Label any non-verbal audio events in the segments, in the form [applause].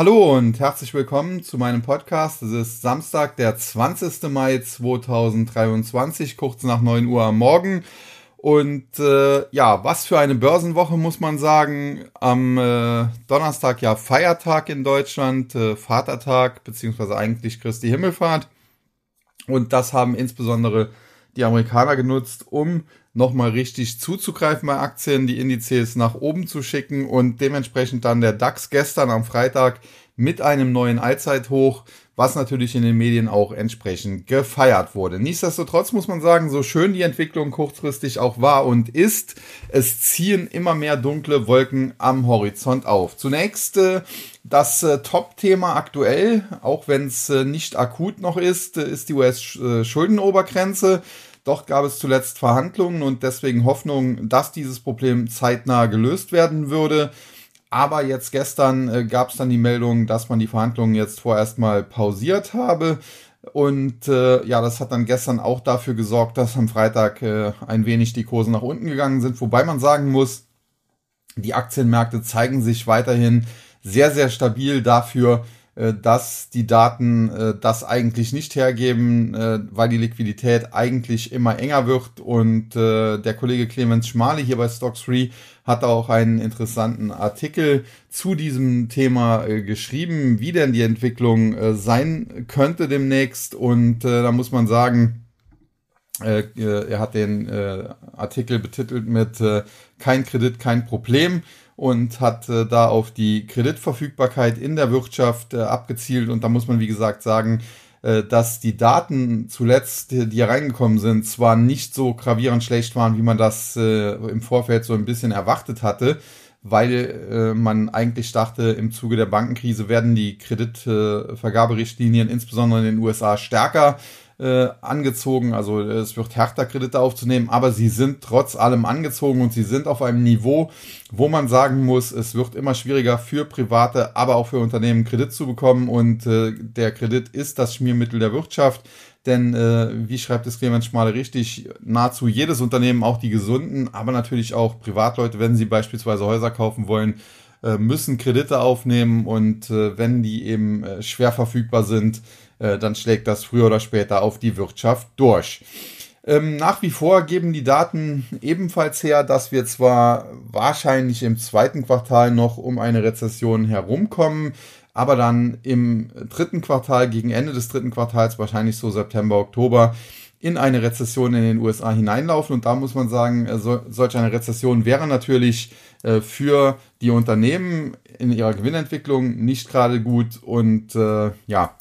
Hallo und herzlich willkommen zu meinem Podcast. Es ist Samstag, der 20. Mai 2023, kurz nach 9 Uhr am Morgen. Und äh, ja, was für eine Börsenwoche muss man sagen. Am äh, Donnerstag ja Feiertag in Deutschland, äh, Vatertag, beziehungsweise eigentlich Christi Himmelfahrt. Und das haben insbesondere die Amerikaner genutzt, um nochmal richtig zuzugreifen bei Aktien, die Indizes nach oben zu schicken und dementsprechend dann der DAX gestern am Freitag mit einem neuen Allzeithoch, was natürlich in den Medien auch entsprechend gefeiert wurde. Nichtsdestotrotz muss man sagen, so schön die Entwicklung kurzfristig auch war und ist, es ziehen immer mehr dunkle Wolken am Horizont auf. Zunächst äh, das äh, Top-Thema aktuell, auch wenn es äh, nicht akut noch ist, äh, ist die US-Schuldenobergrenze. Doch gab es zuletzt Verhandlungen und deswegen Hoffnung, dass dieses Problem zeitnah gelöst werden würde. Aber jetzt gestern äh, gab es dann die Meldung, dass man die Verhandlungen jetzt vorerst mal pausiert habe. Und äh, ja, das hat dann gestern auch dafür gesorgt, dass am Freitag äh, ein wenig die Kurse nach unten gegangen sind. Wobei man sagen muss, die Aktienmärkte zeigen sich weiterhin sehr, sehr stabil dafür, dass die Daten äh, das eigentlich nicht hergeben, äh, weil die Liquidität eigentlich immer enger wird. Und äh, der Kollege Clemens Schmale hier bei Stocks Free hat auch einen interessanten Artikel zu diesem Thema äh, geschrieben, wie denn die Entwicklung äh, sein könnte demnächst. Und äh, da muss man sagen, äh, er hat den äh, Artikel betitelt mit äh, Kein Kredit, kein Problem und hat äh, da auf die Kreditverfügbarkeit in der Wirtschaft äh, abgezielt. Und da muss man, wie gesagt, sagen, äh, dass die Daten zuletzt, die hier reingekommen sind, zwar nicht so gravierend schlecht waren, wie man das äh, im Vorfeld so ein bisschen erwartet hatte, weil äh, man eigentlich dachte, im Zuge der Bankenkrise werden die Kreditvergaberichtlinien insbesondere in den USA stärker äh, angezogen. Also es wird härter Kredite aufzunehmen, aber sie sind trotz allem angezogen und sie sind auf einem Niveau, wo man sagen muss, es wird immer schwieriger für Private, aber auch für Unternehmen Kredit zu bekommen und äh, der Kredit ist das Schmiermittel der Wirtschaft. Denn äh, wie schreibt es Clemens Schmale richtig, nahezu jedes Unternehmen, auch die gesunden, aber natürlich auch Privatleute, wenn sie beispielsweise Häuser kaufen wollen, äh, müssen Kredite aufnehmen und äh, wenn die eben äh, schwer verfügbar sind, äh, dann schlägt das früher oder später auf die Wirtschaft durch. Ähm, nach wie vor geben die Daten ebenfalls her, dass wir zwar wahrscheinlich im zweiten Quartal noch um eine Rezession herumkommen, aber dann im dritten Quartal, gegen Ende des dritten Quartals, wahrscheinlich so September, Oktober, in eine Rezession in den USA hineinlaufen. Und da muss man sagen, äh, so, solch eine Rezession wäre natürlich äh, für die Unternehmen in ihrer Gewinnentwicklung nicht gerade gut. Und äh, ja,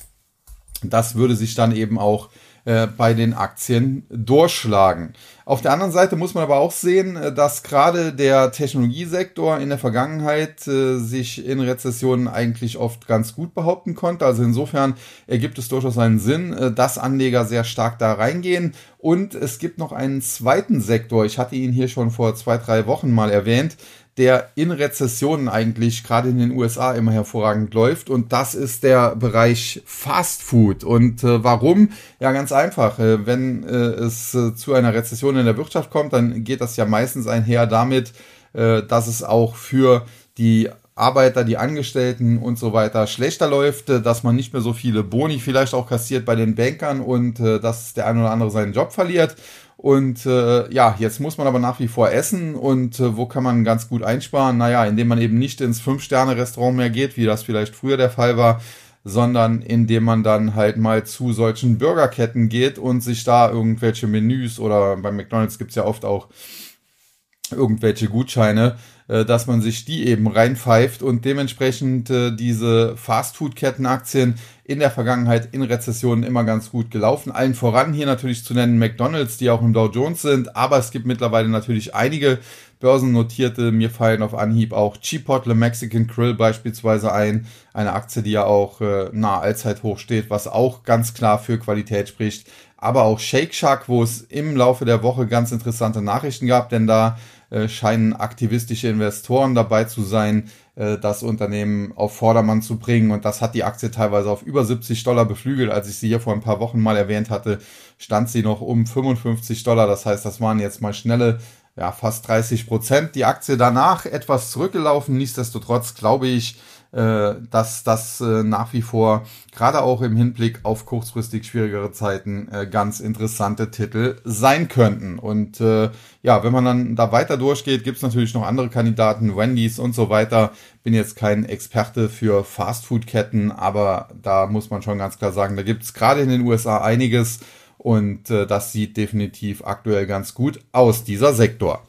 das würde sich dann eben auch äh, bei den Aktien durchschlagen. Auf der anderen Seite muss man aber auch sehen, äh, dass gerade der Technologiesektor in der Vergangenheit äh, sich in Rezessionen eigentlich oft ganz gut behaupten konnte. Also insofern ergibt es durchaus einen Sinn, dass Anleger sehr stark da reingehen. Und es gibt noch einen zweiten Sektor. Ich hatte ihn hier schon vor zwei, drei Wochen mal erwähnt der in Rezessionen eigentlich gerade in den USA immer hervorragend läuft. Und das ist der Bereich Fast Food. Und äh, warum? Ja, ganz einfach. Äh, wenn äh, es äh, zu einer Rezession in der Wirtschaft kommt, dann geht das ja meistens einher damit, äh, dass es auch für die Arbeiter, die Angestellten und so weiter schlechter läuft, äh, dass man nicht mehr so viele Boni vielleicht auch kassiert bei den Bankern und dass der ein oder andere seinen Job verliert. Und äh, ja, jetzt muss man aber nach wie vor essen und äh, wo kann man ganz gut einsparen? Naja, indem man eben nicht ins Fünf-Sterne-Restaurant mehr geht, wie das vielleicht früher der Fall war, sondern indem man dann halt mal zu solchen Burgerketten geht und sich da irgendwelche Menüs oder bei McDonalds gibt's ja oft auch irgendwelche Gutscheine, äh, dass man sich die eben reinpfeift und dementsprechend äh, diese Fastfood-Kettenaktien in der Vergangenheit in Rezessionen immer ganz gut gelaufen. Allen voran hier natürlich zu nennen McDonalds, die auch im Dow Jones sind, aber es gibt mittlerweile natürlich einige börsennotierte. Mir fallen auf Anhieb auch Chipotle Mexican Grill beispielsweise ein, eine Aktie, die ja auch äh, nah Allzeithoch steht, was auch ganz klar für Qualität spricht. Aber auch Shake Shack, wo es im Laufe der Woche ganz interessante Nachrichten gab, denn da äh, scheinen aktivistische Investoren dabei zu sein, äh, das Unternehmen auf Vordermann zu bringen. Und das hat die Aktie teilweise auf über 70 Dollar beflügelt. Als ich sie hier vor ein paar Wochen mal erwähnt hatte, stand sie noch um 55 Dollar. Das heißt, das waren jetzt mal schnelle ja, fast 30 Prozent. Die Aktie danach etwas zurückgelaufen. Nichtsdestotrotz glaube ich, dass das äh, nach wie vor gerade auch im Hinblick auf kurzfristig schwierigere Zeiten äh, ganz interessante Titel sein könnten. Und äh, ja, wenn man dann da weiter durchgeht, gibt's natürlich noch andere Kandidaten, Wendy's und so weiter. Bin jetzt kein Experte für Fastfood-Ketten, aber da muss man schon ganz klar sagen, da gibt's gerade in den USA einiges und äh, das sieht definitiv aktuell ganz gut aus, dieser Sektor.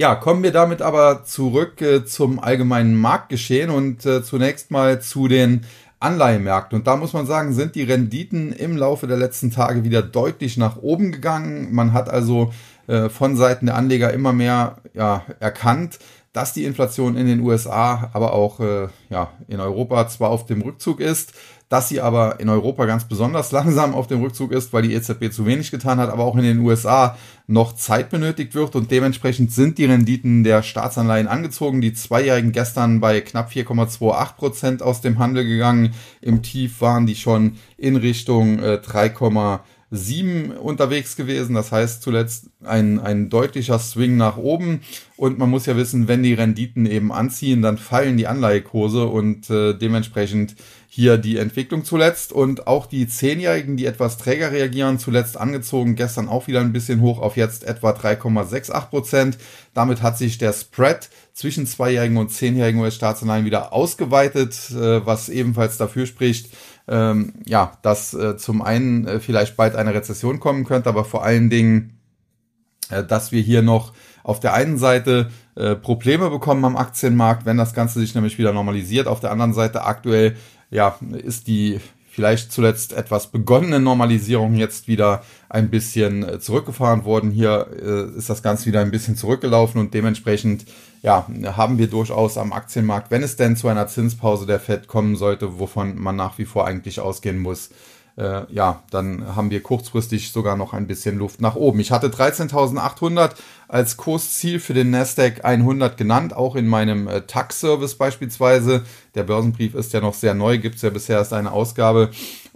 Ja, kommen wir damit aber zurück äh, zum allgemeinen Marktgeschehen und äh, zunächst mal zu den Anleihemärkten. Und da muss man sagen, sind die Renditen im Laufe der letzten Tage wieder deutlich nach oben gegangen. Man hat also äh, von Seiten der Anleger immer mehr ja, erkannt, dass die Inflation in den USA, aber auch äh, ja, in Europa zwar auf dem Rückzug ist, dass sie aber in Europa ganz besonders [laughs] langsam auf dem Rückzug ist, weil die EZB zu wenig getan hat, aber auch in den USA noch Zeit benötigt wird und dementsprechend sind die Renditen der Staatsanleihen angezogen. Die Zweijährigen gestern bei knapp 4,28 Prozent aus dem Handel gegangen. Im Tief waren die schon in Richtung äh, 3,7 unterwegs gewesen. Das heißt zuletzt ein, ein deutlicher Swing nach oben. Und man muss ja wissen, wenn die Renditen eben anziehen, dann fallen die Anleihekurse und äh, dementsprechend hier die Entwicklung zuletzt und auch die Zehnjährigen, die etwas träger reagieren, zuletzt angezogen, gestern auch wieder ein bisschen hoch auf jetzt etwa 3,68 Prozent. Damit hat sich der Spread zwischen Zweijährigen und Zehnjährigen US-Staatsanleihen wieder ausgeweitet, äh, was ebenfalls dafür spricht, ähm, ja, dass äh, zum einen äh, vielleicht bald eine Rezession kommen könnte, aber vor allen Dingen, dass wir hier noch auf der einen Seite Probleme bekommen am Aktienmarkt, wenn das Ganze sich nämlich wieder normalisiert. Auf der anderen Seite aktuell ja, ist die vielleicht zuletzt etwas begonnene Normalisierung jetzt wieder ein bisschen äh, zurückgefahren worden. Hier äh, ist das Ganze wieder ein bisschen zurückgelaufen und dementsprechend ja, haben wir durchaus am Aktienmarkt, wenn es denn zu einer Zinspause der Fed kommen sollte, wovon man nach wie vor eigentlich ausgehen muss, äh, ja, dann haben wir kurzfristig sogar noch ein bisschen Luft nach oben. Ich hatte 13.800 als Kursziel für den Nasdaq 100 genannt, auch in meinem äh, Tax-Service beispielsweise. Der Börsenbrief ist ja noch sehr neu, gibt es ja bisher erst eine Ausgabe.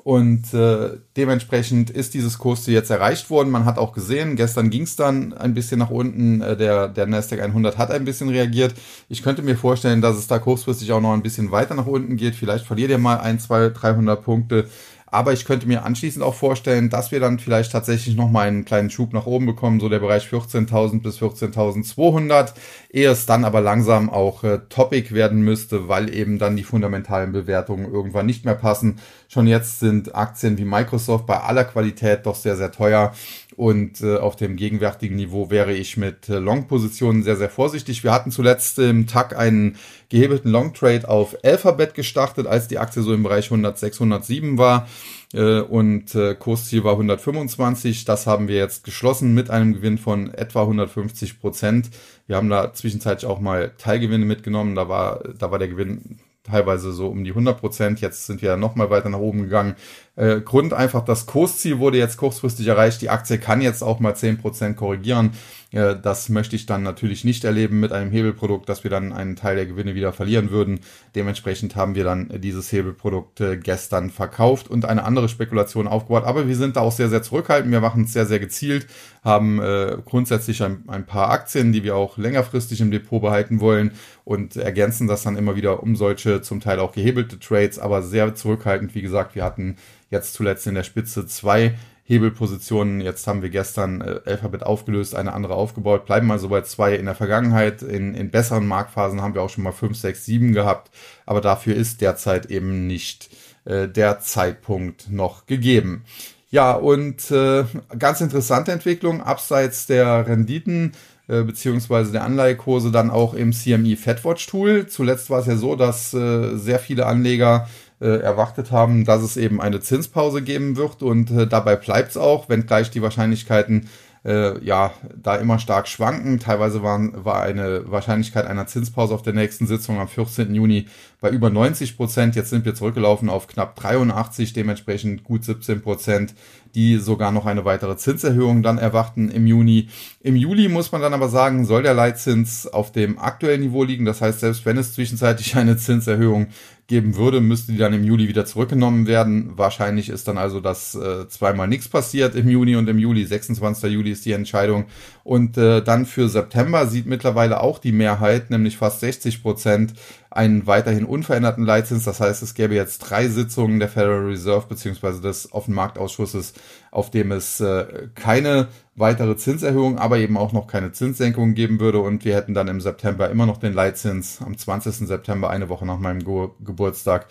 Und äh, dementsprechend ist dieses Kursziel jetzt erreicht worden. Man hat auch gesehen, gestern ging es dann ein bisschen nach unten. Äh, der, der Nasdaq 100 hat ein bisschen reagiert. Ich könnte mir vorstellen, dass es da kurzfristig auch noch ein bisschen weiter nach unten geht. Vielleicht verliert ihr mal ein, zwei, 300 Punkte. Aber ich könnte mir anschließend auch vorstellen, dass wir dann vielleicht tatsächlich nochmal einen kleinen Schub nach oben bekommen, so der Bereich 14.000 bis 14.200, ehe es dann aber langsam auch äh, Topic werden müsste, weil eben dann die fundamentalen Bewertungen irgendwann nicht mehr passen. Schon jetzt sind Aktien wie Microsoft bei aller Qualität doch sehr, sehr teuer. Und äh, auf dem gegenwärtigen Niveau wäre ich mit äh, Long-Positionen sehr, sehr vorsichtig. Wir hatten zuletzt im Tag einen gehebelten Long-Trade auf Alphabet gestartet, als die Aktie so im Bereich 106, 107 war. Äh, und äh, Kursziel war 125. Das haben wir jetzt geschlossen mit einem Gewinn von etwa 150 Prozent. Wir haben da zwischenzeitlich auch mal Teilgewinne mitgenommen. Da war, da war der Gewinn teilweise so um die 100 Prozent. Jetzt sind wir noch mal weiter nach oben gegangen. Äh, Grund einfach, das Kursziel wurde jetzt kurzfristig erreicht. Die Aktie kann jetzt auch mal 10 Prozent korrigieren. Äh, das möchte ich dann natürlich nicht erleben mit einem Hebelprodukt, dass wir dann einen Teil der Gewinne wieder verlieren würden. Dementsprechend haben wir dann dieses Hebelprodukt äh, gestern verkauft und eine andere Spekulation aufgebaut. Aber wir sind da auch sehr, sehr zurückhaltend. Wir machen es sehr, sehr gezielt, haben äh, grundsätzlich ein, ein paar Aktien, die wir auch längerfristig im Depot behalten wollen und ergänzen das dann immer wieder um solche zum Teil auch gehebelte Trades, aber sehr zurückhaltend. Wie gesagt, wir hatten jetzt zuletzt in der Spitze zwei Hebelpositionen. Jetzt haben wir gestern äh, Alphabet aufgelöst, eine andere aufgebaut. Bleiben mal so bei zwei in der Vergangenheit. In, in besseren Marktphasen haben wir auch schon mal fünf, sechs, sieben gehabt. Aber dafür ist derzeit eben nicht äh, der Zeitpunkt noch gegeben. Ja, und äh, ganz interessante Entwicklung abseits der Renditen äh, beziehungsweise der Anleihekurse dann auch im CME Fedwatch Tool. Zuletzt war es ja so, dass äh, sehr viele Anleger äh, erwartet haben, dass es eben eine Zinspause geben wird und äh, dabei bleibt es auch, wenngleich die Wahrscheinlichkeiten äh, ja da immer stark schwanken. Teilweise waren, war eine Wahrscheinlichkeit einer Zinspause auf der nächsten Sitzung am 14. Juni bei über 90 Prozent. Jetzt sind wir zurückgelaufen auf knapp 83, dementsprechend gut 17 Prozent, die sogar noch eine weitere Zinserhöhung dann erwarten im Juni. Im Juli muss man dann aber sagen, soll der Leitzins auf dem aktuellen Niveau liegen. Das heißt, selbst wenn es zwischenzeitlich [laughs] eine Zinserhöhung geben würde, müsste die dann im Juli wieder zurückgenommen werden. Wahrscheinlich ist dann also, dass äh, zweimal nichts passiert im Juni und im Juli. 26. Juli ist die Entscheidung. Und äh, dann für September sieht mittlerweile auch die Mehrheit, nämlich fast 60 Prozent, einen weiterhin unveränderten Leitzins. Das heißt, es gäbe jetzt drei Sitzungen der Federal Reserve beziehungsweise des Offenmarktausschusses, auf dem es äh, keine weitere Zinserhöhung, aber eben auch noch keine Zinssenkung geben würde. Und wir hätten dann im September immer noch den Leitzins am 20. September, eine Woche nach meinem Ge Geburtstag,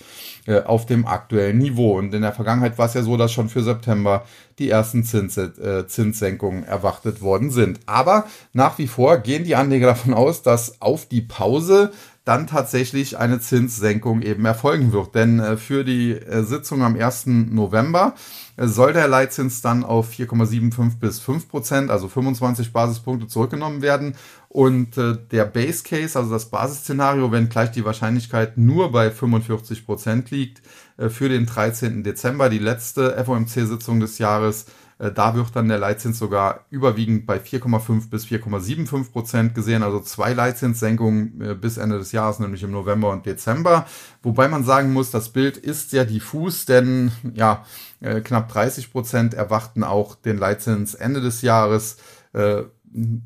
äh, auf dem aktuellen Niveau. Und in der Vergangenheit war es ja so, dass schon für September die ersten Zins, äh, Zinssenkungen erwartet worden sind. Aber nach wie vor gehen die Anleger davon aus, dass auf die Pause dann tatsächlich eine Zinssenkung eben erfolgen wird. Denn äh, für die äh, Sitzung am 1. November äh, soll der Leitzins dann auf 4,75 bis 5 Prozent, also 25 Basispunkte zurückgenommen werden. Und der Base Case, also das Basisszenario, wenn gleich die Wahrscheinlichkeit nur bei 45 Prozent liegt, für den 13. Dezember, die letzte FOMC-Sitzung des Jahres, da wird dann der Leitzins sogar überwiegend bei 4,5 bis 4,75 Prozent gesehen, also zwei Leitzinssenkungen äh, bis Ende des Jahres, nämlich im November und Dezember. Wobei man sagen muss, das Bild ist sehr diffus, denn ja, äh, knapp 30 Prozent erwarten auch den Leitzins Ende des Jahres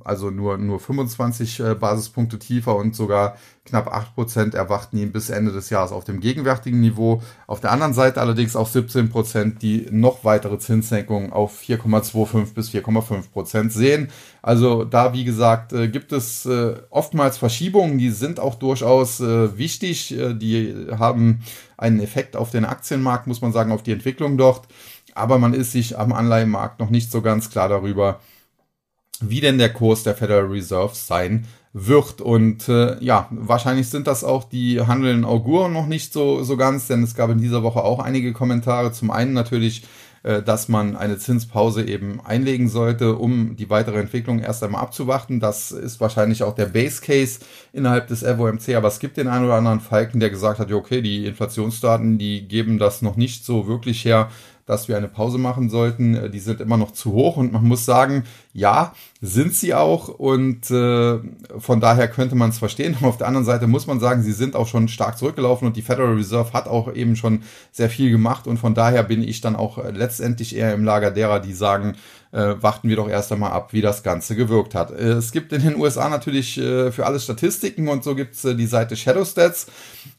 also nur, nur 25 äh, Basispunkte tiefer und sogar knapp 8 Prozent erwarten ihn bis Ende des Jahres auf dem gegenwärtigen Niveau. Auf der anderen Seite allerdings auch 17 Prozent, die noch weitere Zinssenkungen auf 4,25 bis 4,5 Prozent sehen. Also da, wie gesagt, äh, gibt es äh, oftmals Verschiebungen, die sind auch durchaus wichtig. Die haben einen Effekt auf den Aktienmarkt, muss man sagen, auf die Entwicklung dort. Aber man ist sich am Anleihenmarkt noch nicht so ganz klar darüber, wie denn der Kurs der Federal Reserve sein wird. Und äh, ja, wahrscheinlich sind das auch die handelnden Auguren noch nicht so, so ganz, denn es gab in dieser Woche auch einige Kommentare. Zum einen natürlich, äh, dass man eine Zinspause eben einlegen sollte, um die weitere Entwicklung erst einmal abzuwarten. Das ist wahrscheinlich auch der Base Case innerhalb des FOMC, aber es gibt den einen oder anderen Falken, der gesagt hat, ja, okay, die Inflationsdaten, die geben das noch nicht so wirklich her, dass wir eine Pause machen sollten. Äh, die sind immer noch zu hoch und man muss sagen, ja, sind sie auch und äh, von daher könnte man es verstehen. Auf der anderen Seite muss man sagen, sie sind auch schon stark zurückgelaufen und die Federal Reserve hat auch eben schon sehr viel gemacht und von daher bin ich dann auch äh, letztendlich eher im Lager derer, die sagen, äh, warten wir doch erst einmal ab, wie das Ganze gewirkt hat. Äh, es gibt in den USA natürlich äh, für alles Statistiken und so gibt's äh, die Seite Shadow Stats,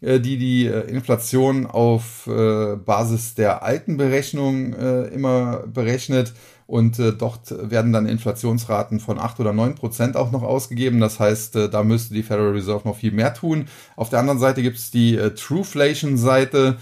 äh, die die äh, Inflation auf Basis der alten Berechnung immer berechnet. Und dort werden dann Inflationsraten von acht oder neun Prozent auch noch ausgegeben. Das heißt, da müsste die Federal Reserve noch viel mehr tun. Auf der anderen Seite gibt's die Trueflation-Seite,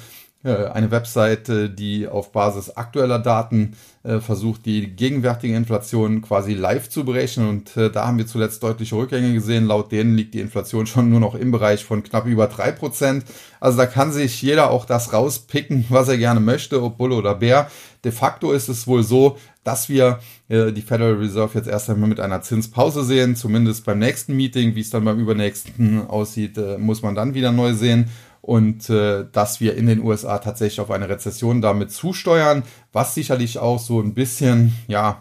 eine Webseite, die auf Basis aktueller Daten äh, versucht, die gegenwärtige Inflation quasi live zu berechnen. Und äh, da haben wir zuletzt deutliche Rückgänge gesehen. Laut denen liegt die Inflation [laughs] schon nur noch im Bereich von knapp über drei Prozent. Also da kann sich jeder auch das rauspicken, [laughs] was er gerne möchte, ob Bulle oder Bär. De facto ist es wohl so, dass wir äh, die Federal Reserve jetzt erst einmal mit einer Zinspause sehen, zumindest beim nächsten Meeting. Wie es dann beim übernächsten [laughs] aussieht, äh, muss man dann wieder neu sehen und äh, dass wir in den USA tatsächlich auf eine Rezession damit zusteuern, was sicherlich auch so ein bisschen, ja,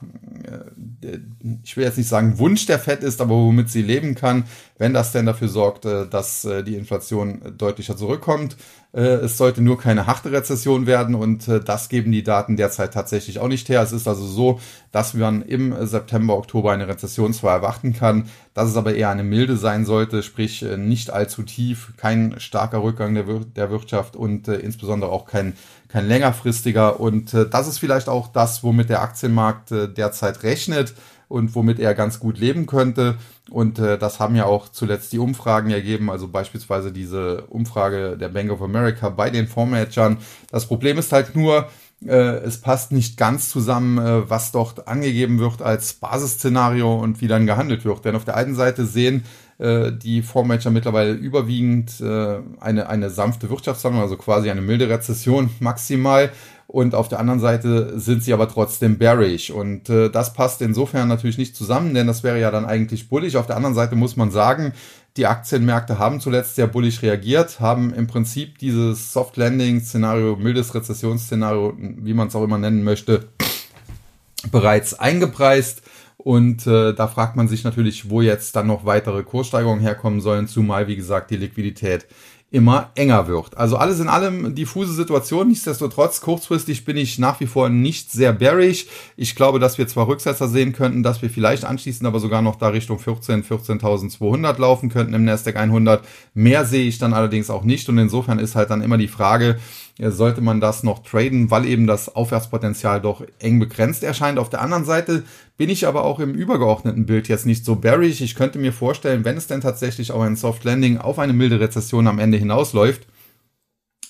äh, ich will jetzt nicht sagen Wunsch der Fed ist, aber womit sie leben kann, wenn das denn dafür sorgt, äh, dass äh, die Inflation deutlicher zurückkommt. Äh, es sollte nur keine harte Rezession werden und äh, das geben die Daten derzeit tatsächlich auch nicht her. Es ist also so, dass man im September, Oktober eine Rezession zwar erwarten kann, dass es aber eher eine milde sein sollte, sprich äh, nicht allzu tief, kein starker Rückgang der, Wir der Wirtschaft und äh, insbesondere auch kein, kein längerfristiger. Und äh, das ist vielleicht auch das, womit der Aktienmarkt äh, derzeit rechnet und womit er ganz gut leben könnte. Und äh, das haben ja auch zuletzt die Umfragen ergeben, also beispielsweise diese Umfrage der Bank of America bei den Fondsmanagern. Das Problem ist halt nur, äh, es passt nicht ganz zusammen, äh, was dort angegeben wird als Basisszenario und wie dann gehandelt wird. Denn auf der einen Seite sehen äh, die Fondsmanager mittlerweile überwiegend eine, eine sanfte Wirtschaftslandung, also quasi eine milde Rezession maximal. Und auf der anderen Seite sind sie aber trotzdem bearish. Und äh, das passt insofern natürlich nicht zusammen, denn das wäre ja dann eigentlich bullig. Auf der anderen Seite muss man sagen, die Aktienmärkte haben zuletzt sehr bullig reagiert, haben im Prinzip dieses Soft Landing Szenario, mildes Rezessionsszenario, wie man es auch immer nennen möchte, bereits eingepreist. Und äh, da fragt man sich natürlich, wo jetzt dann noch weitere Kurssteigerungen herkommen sollen, zumal, wie gesagt, die Liquidität immer enger wird. Also alles in allem diffuse Situation. Nichtsdestotrotz, kurzfristig bin ich nach wie vor nicht sehr bearish. Ich glaube, dass wir zwar Rücksetzer sehen könnten, dass wir vielleicht anschließend aber sogar noch da Richtung 14, 14.200 laufen könnten im Nasdaq 100. Mehr sehe ich dann allerdings auch nicht. Und insofern ist halt dann immer die Frage, sollte man das noch traden, weil eben das Aufwärtspotenzial doch eng begrenzt erscheint. Auf der anderen Seite bin ich aber auch im übergeordneten Bild jetzt nicht so bearish. Ich könnte mir vorstellen, wenn es denn tatsächlich auf ein Soft Landing, auf eine milde Rezession am Ende hinausläuft,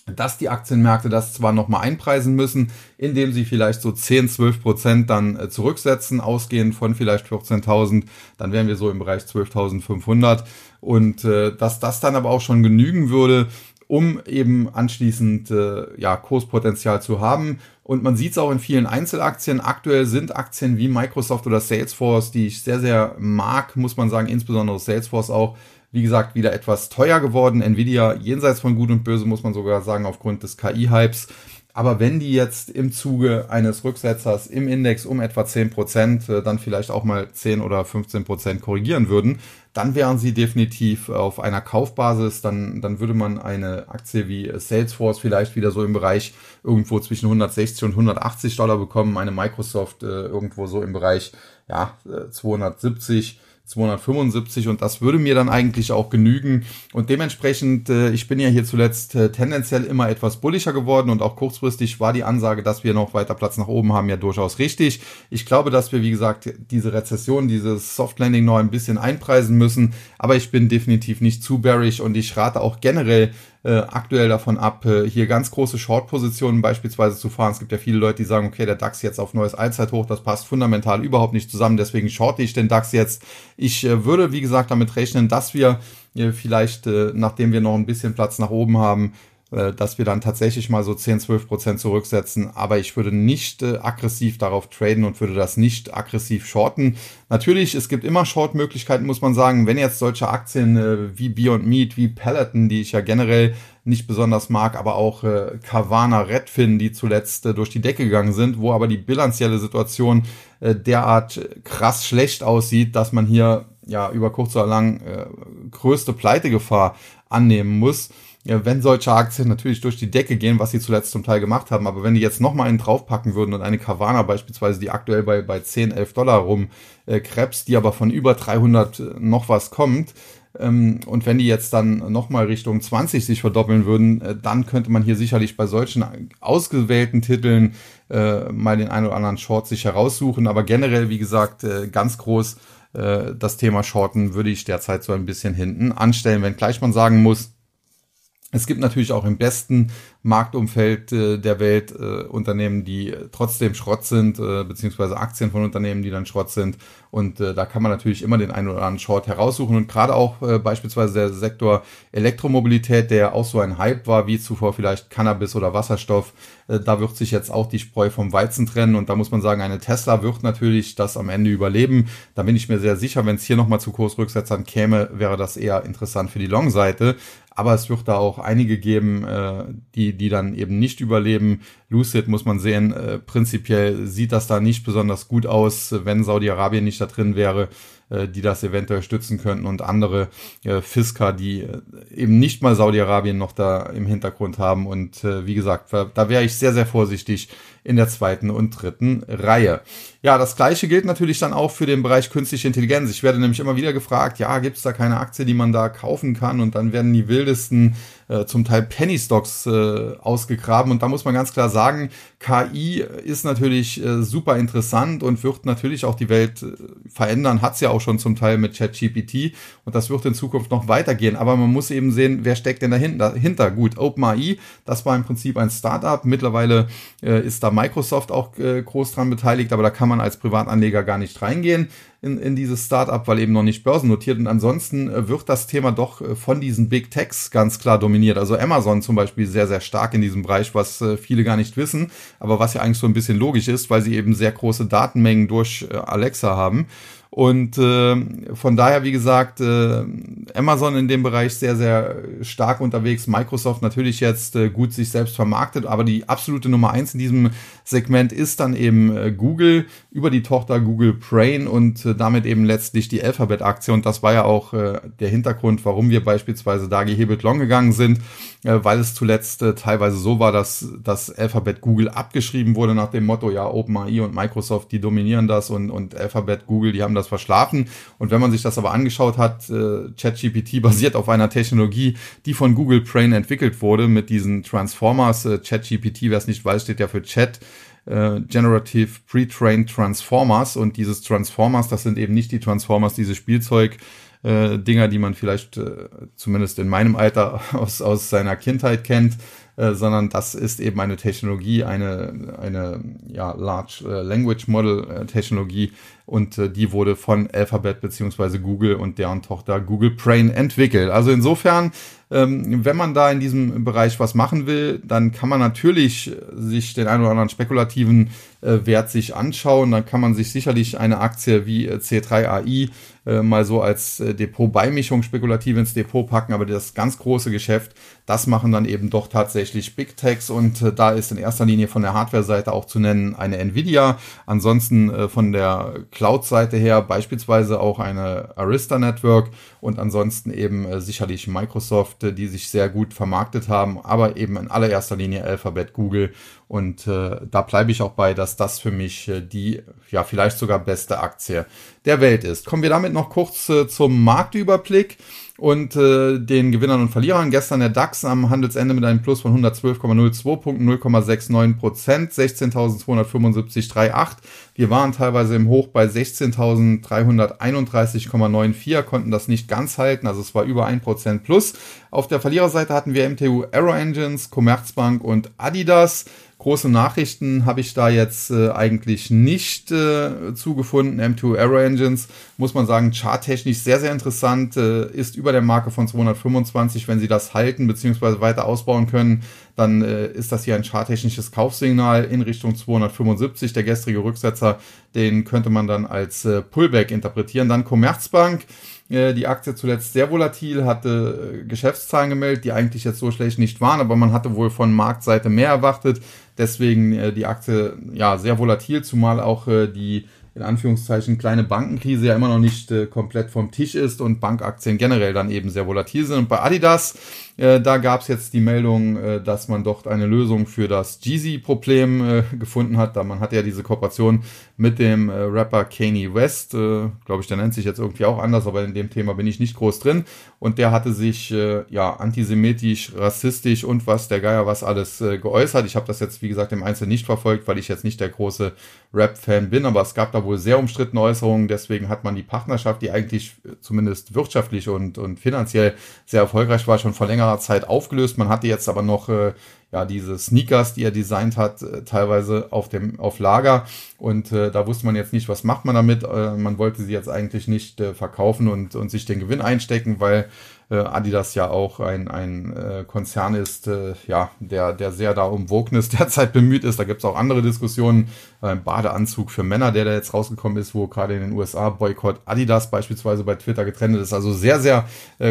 dass die Aktienmärkte das zwar nochmal einpreisen müssen, indem sie vielleicht so 10, 12 Prozent dann äh, zurücksetzen, ausgehend von vielleicht 14.000, dann wären wir so im Bereich 12.500 und äh, dass das dann aber auch schon genügen würde, um eben anschließend äh, ja, Kurspotenzial zu haben. Und man sieht es auch in vielen Einzelaktien. Aktuell sind Aktien wie Microsoft oder Salesforce, die ich sehr, sehr mag, muss man sagen, insbesondere Salesforce auch, wie gesagt, wieder etwas teuer geworden. Nvidia jenseits von Gut und Böse, muss man sogar sagen, aufgrund des KI-Hypes. Aber wenn die jetzt im Zuge eines Rücksetzers im Index um etwa 10 Prozent, äh, dann vielleicht auch mal 10 oder 15 Prozent korrigieren würden, dann wären sie definitiv auf einer Kaufbasis. Dann, dann würde man eine Aktie wie Salesforce vielleicht wieder so im Bereich irgendwo zwischen 160 und 180 Dollar bekommen. Eine Microsoft äh, irgendwo so im Bereich ja, 270 äh, 275 und das würde mir dann eigentlich auch genügen. Und dementsprechend, äh, ich bin ja hier zuletzt äh, tendenziell immer etwas bullischer geworden und auch kurzfristig war die Ansage, dass wir noch weiter Platz nach oben haben, ja durchaus richtig. Ich glaube, dass wir, wie gesagt, diese Rezession, dieses Soft Landing noch ein bisschen einpreisen müssen, aber ich bin definitiv nicht zu bearish und ich rate auch generell äh, aktuell davon ab, äh, hier ganz große Short-Positionen beispielsweise zu fahren. Es gibt ja viele Leute, die sagen, okay, der DAX jetzt auf neues Allzeithoch, das passt fundamental überhaupt nicht zusammen, deswegen shorte ich den DAX jetzt. Ich äh, würde, wie gesagt, damit rechnen, dass wir äh, vielleicht, äh, nachdem wir noch ein bisschen Platz nach oben haben, dass wir dann tatsächlich mal so 10, 12 Prozent zurücksetzen. Aber ich würde nicht äh, aggressiv darauf traden und würde das nicht aggressiv shorten. Natürlich, es gibt immer Short-Möglichkeiten, muss man sagen. Wenn jetzt solche Aktien äh, wie Beyond Meat, wie Peloton, die ich ja generell nicht besonders mag, aber auch äh, Carvana Redfin, die zuletzt äh, durch die Decke gegangen sind, wo aber die bilanzielle Situation äh, derart krass schlecht aussieht, dass man hier ja über kurz oder lang äh, größte Pleitegefahr annehmen muss wenn solche Aktien natürlich durch die Decke gehen, was sie zuletzt zum Teil gemacht haben, aber wenn die jetzt nochmal einen draufpacken würden und eine Carvana beispielsweise, die aktuell bei, bei 10, 11 Dollar rum äh, krebs, die aber von über 300 äh, noch was kommt, ähm, und wenn die jetzt dann nochmal Richtung 20 sich verdoppeln würden, äh, dann könnte man hier sicherlich bei solchen ausgewählten Titeln äh, mal den einen oder anderen Short sich heraussuchen, aber generell, wie gesagt, äh, ganz groß äh, das Thema Shorten würde ich derzeit so ein bisschen hinten anstellen, wenngleich man sagen muss, es gibt natürlich auch im besten Marktumfeld äh, der Welt äh, Unternehmen, die trotzdem Schrott sind, äh, beziehungsweise Aktien von Unternehmen, die dann Schrott sind. Und äh, da kann man natürlich immer den einen oder anderen Short heraussuchen. Und gerade auch äh, beispielsweise der Sektor Elektromobilität, der auch so ein Hype war, wie zuvor vielleicht Cannabis oder Wasserstoff, äh, da wird sich jetzt auch die Spreu vom Weizen trennen. Und da muss man sagen, eine Tesla wird natürlich das am Ende überleben. Da bin ich mir sehr sicher, wenn es hier nochmal zu Kursrücksetzern käme, wäre das eher interessant für die Long-Seite. Aber es wird da auch einige geben, äh, die, die dann eben nicht überleben. Lucid muss man sehen, äh, prinzipiell sieht das da nicht besonders gut aus, wenn Saudi-Arabien nicht da drin wäre, äh, die das eventuell stützen könnten und andere äh, Fisker, die äh, eben nicht mal Saudi-Arabien noch da im Hintergrund haben. Und äh, wie gesagt, da wäre ich sehr, sehr vorsichtig in der zweiten und dritten Reihe. Ja, das gleiche gilt natürlich dann auch für den Bereich künstliche Intelligenz. Ich werde nämlich immer wieder gefragt, ja, gibt es da keine Aktie, die man da kaufen kann? Und dann werden die wildesten, äh, zum Teil Penny Stocks äh, ausgegraben. Und da muss man ganz klar sagen, KI ist natürlich äh, super interessant und wird natürlich auch die Welt äh, verändern. Hat es ja auch schon zum Teil mit ChatGPT. Und das wird in Zukunft noch weitergehen. Aber man muss eben sehen, wer steckt denn dahinter? dahinter? Gut, OpenAI, das war im Prinzip ein Startup. Mittlerweile äh, ist da Microsoft auch äh, groß dran beteiligt, aber da kann man als Privatanleger gar nicht reingehen in, in dieses Startup, weil eben noch nicht börsennotiert. Und ansonsten äh, wird das Thema doch von diesen Big Techs ganz klar dominiert. Also Amazon zum Beispiel sehr, sehr stark in diesem Bereich, was viele gar nicht wissen, aber was ja eigentlich so ein bisschen logisch ist, weil sie eben sehr große Datenmengen durch Alexa haben. Und äh, von daher, wie gesagt, äh, Amazon in dem Bereich sehr, sehr stark unterwegs. Microsoft natürlich jetzt äh, gut sich selbst vermarktet, aber die absolute Nummer eins in diesem Segment ist dann eben äh, Google über die Tochter Google Brain und äh, damit eben letztlich die Alphabet-Aktie. Und das war ja auch äh, der Hintergrund, warum wir beispielsweise da gehebelt long gegangen sind, äh, weil es zuletzt äh, teilweise so war, dass das Alphabet Google abgeschrieben wurde nach dem Motto, ja, OpenAI und Microsoft, die dominieren das und, und Alphabet Google, die haben das verschlafen. Und wenn man sich das aber angeschaut hat, äh, ChatGPT [laughs] basiert auf einer Technologie, die von Google Brain entwickelt wurde mit diesen Transformers. Äh, ChatGPT, wer es nicht weiß, steht ja für Chat äh, Generative Pre-Trained Transformers und dieses Transformers, das sind eben nicht die Transformers, diese Spielzeug äh, Dinger, die man vielleicht äh, zumindest in meinem Alter [laughs] aus, aus seiner Kindheit kennt, äh, sondern das ist eben eine Technologie, eine, eine ja, Large äh, Language Model äh, Technologie und äh, die wurde von Alphabet beziehungsweise Google und deren Tochter Google Brain entwickelt. Also insofern, ähm, wenn man da in diesem Bereich was machen will, dann kann man natürlich sich den einen oder anderen spekulativen äh, Wert sich anschauen. Dann kann man sich sicherlich eine Aktie wie äh, C3AI äh, mal so als äh, Depotbeimischung spekulativ ins Depot packen, aber das ganz große Geschäft, das machen dann eben doch tatsächlich Big Techs. Und äh, da ist in erster Linie von der Hardware-Seite auch zu nennen eine Nvidia, ansonsten äh, von der Cloud-Seite her beispielsweise auch eine Arista Network. Und ansonsten eben äh, sicherlich Microsoft, äh, die sich sehr gut vermarktet haben, aber eben in allererster Linie Alphabet, Google und äh, da bleibe ich auch bei, dass das für mich äh, die ja vielleicht sogar beste Aktie der Welt ist. Kommen wir damit noch kurz äh, zum Marktüberblick und äh, den Gewinnern und Verlierern. Gestern der DAX am Handelsende mit einem Plus von 112,02 Punkten, 0,69 Prozent, 16.275,38. Wir waren teilweise im Hoch bei 16.331,94, konnten das nicht ganz halten, also es war über 1 Prozent plus. Auf der Verliererseite hatten wir MTU Aero Engines, Commerzbank und Adidas. Große Nachrichten habe ich da jetzt äh, eigentlich nicht äh, zugefunden. M2 Aero Engines, muss man sagen, charttechnisch sehr, sehr interessant, äh, ist über der Marke von 225. Wenn sie das halten bzw. weiter ausbauen können, dann äh, ist das hier ein charttechnisches Kaufsignal in Richtung 275. Der gestrige Rücksetzer, den könnte man dann als äh, Pullback interpretieren. Dann Commerzbank. Äh, die Aktie zuletzt sehr volatil, hatte äh, Geschäftszahlen gemeldet, die eigentlich jetzt so schlecht nicht waren, aber man hatte wohl von Marktseite mehr erwartet. Deswegen äh, die Aktie ja sehr volatil, zumal auch die in Anführungszeichen kleine Bankenkrise ja immer noch nicht komplett vom Tisch ist und Bankaktien generell dann eben sehr volatil sind. Und bei Adidas, äh, da gab es jetzt die Meldung, äh, dass man dort eine Lösung für das Jeezy-Problem äh, gefunden hat. Da man hat ja diese Kooperation mit dem äh, Rapper Kanye West, äh, glaube ich, der nennt sich jetzt irgendwie auch anders, aber in dem Thema bin ich nicht groß drin. Und der hatte sich ja antisemitisch, rassistisch und was der Geier was alles geäußert. Ich habe das jetzt, wie gesagt, im Einzelnen nicht verfolgt, weil ich jetzt nicht der große Rap-Fan bin, aber es gab da wohl sehr umstrittene Äußerungen. Deswegen hat man die Partnerschaft, die eigentlich zumindest wirtschaftlich und, und finanziell sehr erfolgreich war, schon vor längerer Zeit aufgelöst. Man hatte jetzt aber noch äh, ja diese Sneakers, die er designt hat, äh, teilweise auf dem auf Lager und äh, da wusste man jetzt nicht, was macht man damit. Äh, man wollte sie jetzt eigentlich nicht äh, verkaufen und und sich den Gewinn einstecken, weil äh, Adidas ja auch ein, ein Konzern ist, ja, der, der sehr da um Wokeness [laughs] derzeit bemüht ist. Da gibt es auch andere Diskussionen. Ein Badeanzug für Männer, der da jetzt rausgekommen ist, wo gerade in den USA Boykott Adidas beispielsweise bei Twitter getrennt ist. Also sehr, sehr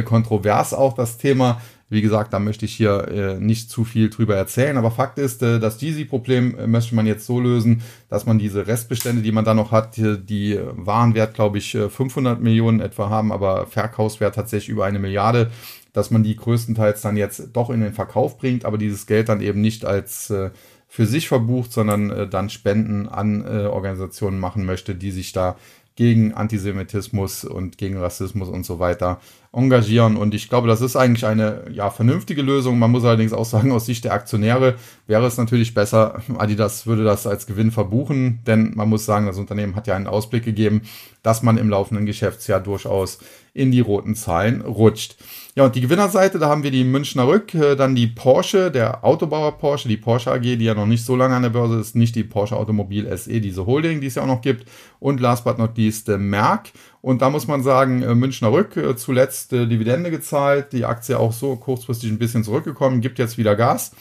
kontrovers auch das Thema. Wie gesagt, da möchte ich hier äh, nicht zu viel drüber erzählen, aber Fakt ist, äh, das Jeezy-Problem äh, möchte man jetzt so lösen, dass man diese Restbestände, die man da noch hat, die Warenwert, glaube ich, 500 Millionen etwa haben, aber Verkaufswert tatsächlich über eine Milliarde, dass man die größtenteils dann jetzt doch in den Verkauf bringt, aber dieses Geld dann eben nicht als äh, für sich verbucht, sondern äh, dann Spenden an äh, Organisationen machen möchte, die sich da gegen Antisemitismus und gegen Rassismus und so weiter engagieren. Und ich glaube, das ist eigentlich eine ja, vernünftige Lösung. Man muss allerdings auch sagen, aus Sicht der Aktionäre wäre es natürlich besser, Adidas würde das als Gewinn verbuchen, denn man muss sagen, das Unternehmen hat ja einen Ausblick gegeben, dass man im laufenden Geschäftsjahr durchaus in die roten Zahlen rutscht. Ja, und die Gewinnerseite, da haben wir die Münchner Rück, äh, dann die Porsche, der Autobauer Porsche, die Porsche AG, die ja noch nicht so lange an der Börse ist, nicht die Porsche Automobil SE, diese Holding, die es ja auch noch gibt, und last but not least äh, Merck. Und da muss man sagen, äh, Münchner Rück zuletzt Dividende gezahlt, die Aktie auch so kurzfristig ein bisschen zurückgekommen, gibt jetzt wieder Gas.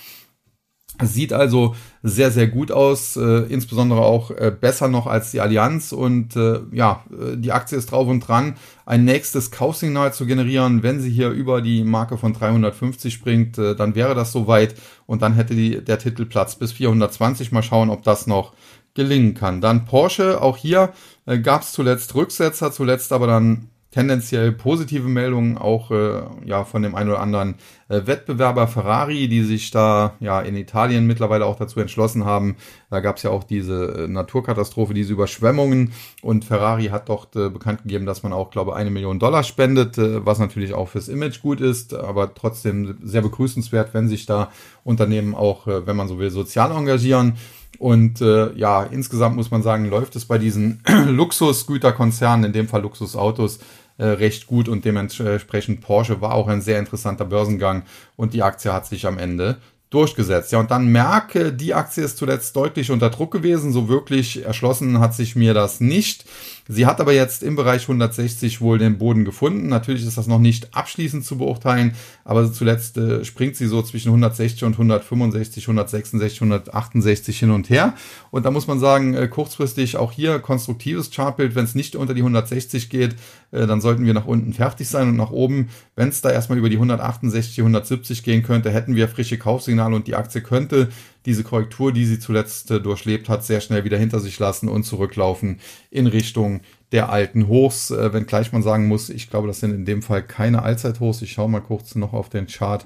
Sieht also sehr, sehr gut aus, äh, insbesondere auch äh, besser noch als die Allianz. Und äh, ja, äh, die Aktie ist drauf und dran, ein nächstes Kaufsignal zu generieren. Wenn sie hier über die Marke von 350 springt, äh, dann wäre das soweit und dann hätte die, der Titel Platz bis 420. Mal schauen, ob das noch gelingen kann. Dann Porsche, auch hier äh, gab es zuletzt Rücksetzer, zuletzt aber dann tendenziell positive Meldungen auch äh, ja von dem einen oder anderen äh, Wettbewerber Ferrari, die sich da ja in Italien mittlerweile auch dazu entschlossen haben. Da gab es ja auch diese äh, Naturkatastrophe, diese Überschwemmungen und Ferrari hat dort äh, bekannt gegeben, dass man auch glaube eine Million Dollar spendet, äh, was natürlich auch fürs Image gut ist, aber trotzdem sehr begrüßenswert, wenn sich da Unternehmen auch, äh, wenn man so will, sozial engagieren. Und äh, ja, insgesamt muss man sagen, läuft es bei diesen [clears throat] Luxusgüterkonzernen, in dem Fall Luxusautos, äh, recht gut und dementsprechend Porsche war auch ein sehr interessanter Börsengang und die Aktie hat sich am Ende durchgesetzt. Ja, und dann merke, die Aktie ist zuletzt deutlich unter Druck gewesen. So wirklich erschlossen hat sich mir das nicht. Sie hat aber jetzt im Bereich 160 wohl den Boden gefunden. Natürlich ist das noch nicht abschließend zu beurteilen, aber zuletzt äh, springt sie so zwischen 160 und 165, 166, 168 hin und her. Und da muss man sagen, äh, kurzfristig auch hier konstruktives Chartbild. Wenn es nicht unter die 160 geht, äh, dann sollten wir nach unten fertig sein und nach oben, wenn es da erstmal über die 168, 170 gehen könnte, hätten wir frische Kaufsignale und die Aktie könnte diese Korrektur, die sie zuletzt äh, durchlebt hat, sehr schnell wieder hinter sich lassen und zurücklaufen in Richtung der alten Hochs. Äh, wenngleich man sagen muss, ich glaube, das sind in dem Fall keine Allzeithochs. Ich schaue mal kurz noch auf den Chart.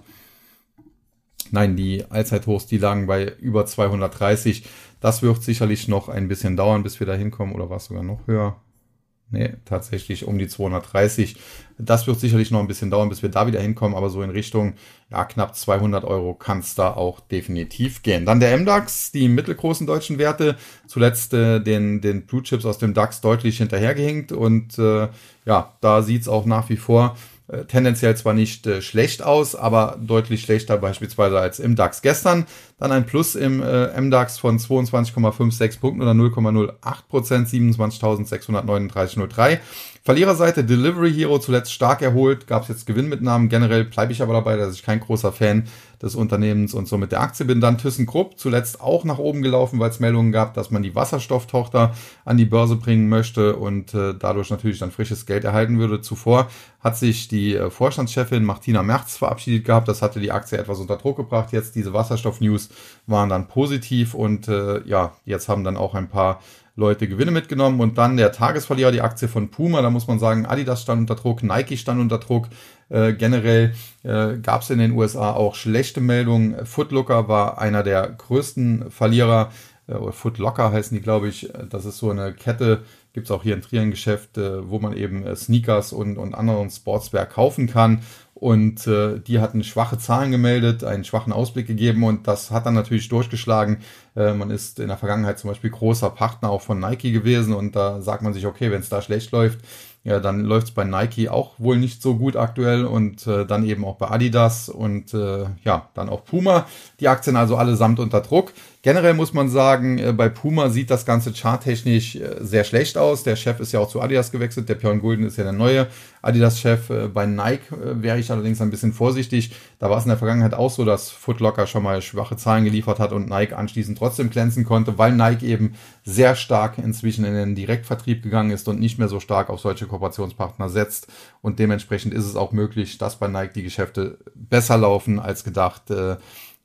Nein, die Allzeithochs, die lagen bei über 230. Das wird sicherlich noch ein bisschen dauern, bis wir da hinkommen. Oder war es sogar noch höher? Nee, tatsächlich um die 230. Das wird sicherlich noch ein bisschen dauern, bis wir da wieder hinkommen, aber so in Richtung ja, knapp 200 Euro kann es da auch definitiv gehen. Dann der MDAX, die mittelgroßen deutschen Werte, zuletzt äh, den, den Blue Chips aus dem DAX deutlich hinterhergehinkt und äh, ja, da sieht's auch nach wie vor äh, tendenziell zwar nicht äh, schlecht aus, aber deutlich schlechter beispielsweise als im DAX. Gestern dann ein Plus im äh, MDAX von 22,56 Punkten oder 0,08 Prozent, 27.639,03. Verliererseite Delivery Hero zuletzt stark erholt, gab es jetzt Gewinnmitnahmen. Generell bleibe ich aber dabei, dass ich kein großer Fan des Unternehmens und somit der Aktie bin. Dann ThyssenKrupp zuletzt auch nach oben gelaufen, weil es Meldungen gab, dass man die Wasserstofftochter an die Börse bringen möchte und äh, dadurch natürlich dann frisches Geld erhalten würde. Zuvor hat sich die äh, Vorstandschefin Martina Merz verabschiedet gehabt. Das hatte die Aktie etwas unter Druck gebracht. Jetzt diese Wasserstoff-News waren dann positiv und äh, ja, jetzt haben dann auch ein paar Leute Gewinne mitgenommen und dann der Tagesverlierer, die Aktie von Puma, da muss man sagen, Adidas stand unter Druck, Nike stand unter Druck. Äh, generell äh, gab es in den USA auch schlechte Meldungen. Footlooker war einer der größten Verlierer, äh, oder Footlocker heißen die, glaube ich. Das ist so eine Kette, gibt's auch hier ein Triengeschäft, äh, wo man eben äh, Sneakers und, und anderen Sportswear kaufen kann. Und äh, die hatten schwache Zahlen gemeldet, einen schwachen Ausblick gegeben und das hat dann natürlich durchgeschlagen. Äh, man ist in der Vergangenheit zum Beispiel großer Partner auch von Nike gewesen und da sagt man sich, okay, wenn es da schlecht läuft, ja, dann läuft es bei Nike auch wohl nicht so gut aktuell und äh, dann eben auch bei Adidas und äh, ja, dann auch Puma. Die Aktien also allesamt unter Druck. Generell muss man sagen, äh, bei Puma sieht das Ganze charttechnisch äh, sehr schlecht aus. Der Chef ist ja auch zu Adidas gewechselt. Der Björn Gulden ist ja der neue Adidas-Chef. Äh, bei Nike wäre ich allerdings ein bisschen vorsichtig. Da war es in der Vergangenheit auch so, dass Footlocker schon mal schwache Zahlen geliefert hat und Nike anschließend trotzdem glänzen konnte, weil Nike eben sehr stark inzwischen in den Direktvertrieb gegangen ist und nicht mehr so stark auf solche Kooperationspartner setzt. Und dementsprechend ist es auch möglich, dass bei Nike die Geschäfte besser laufen als gedacht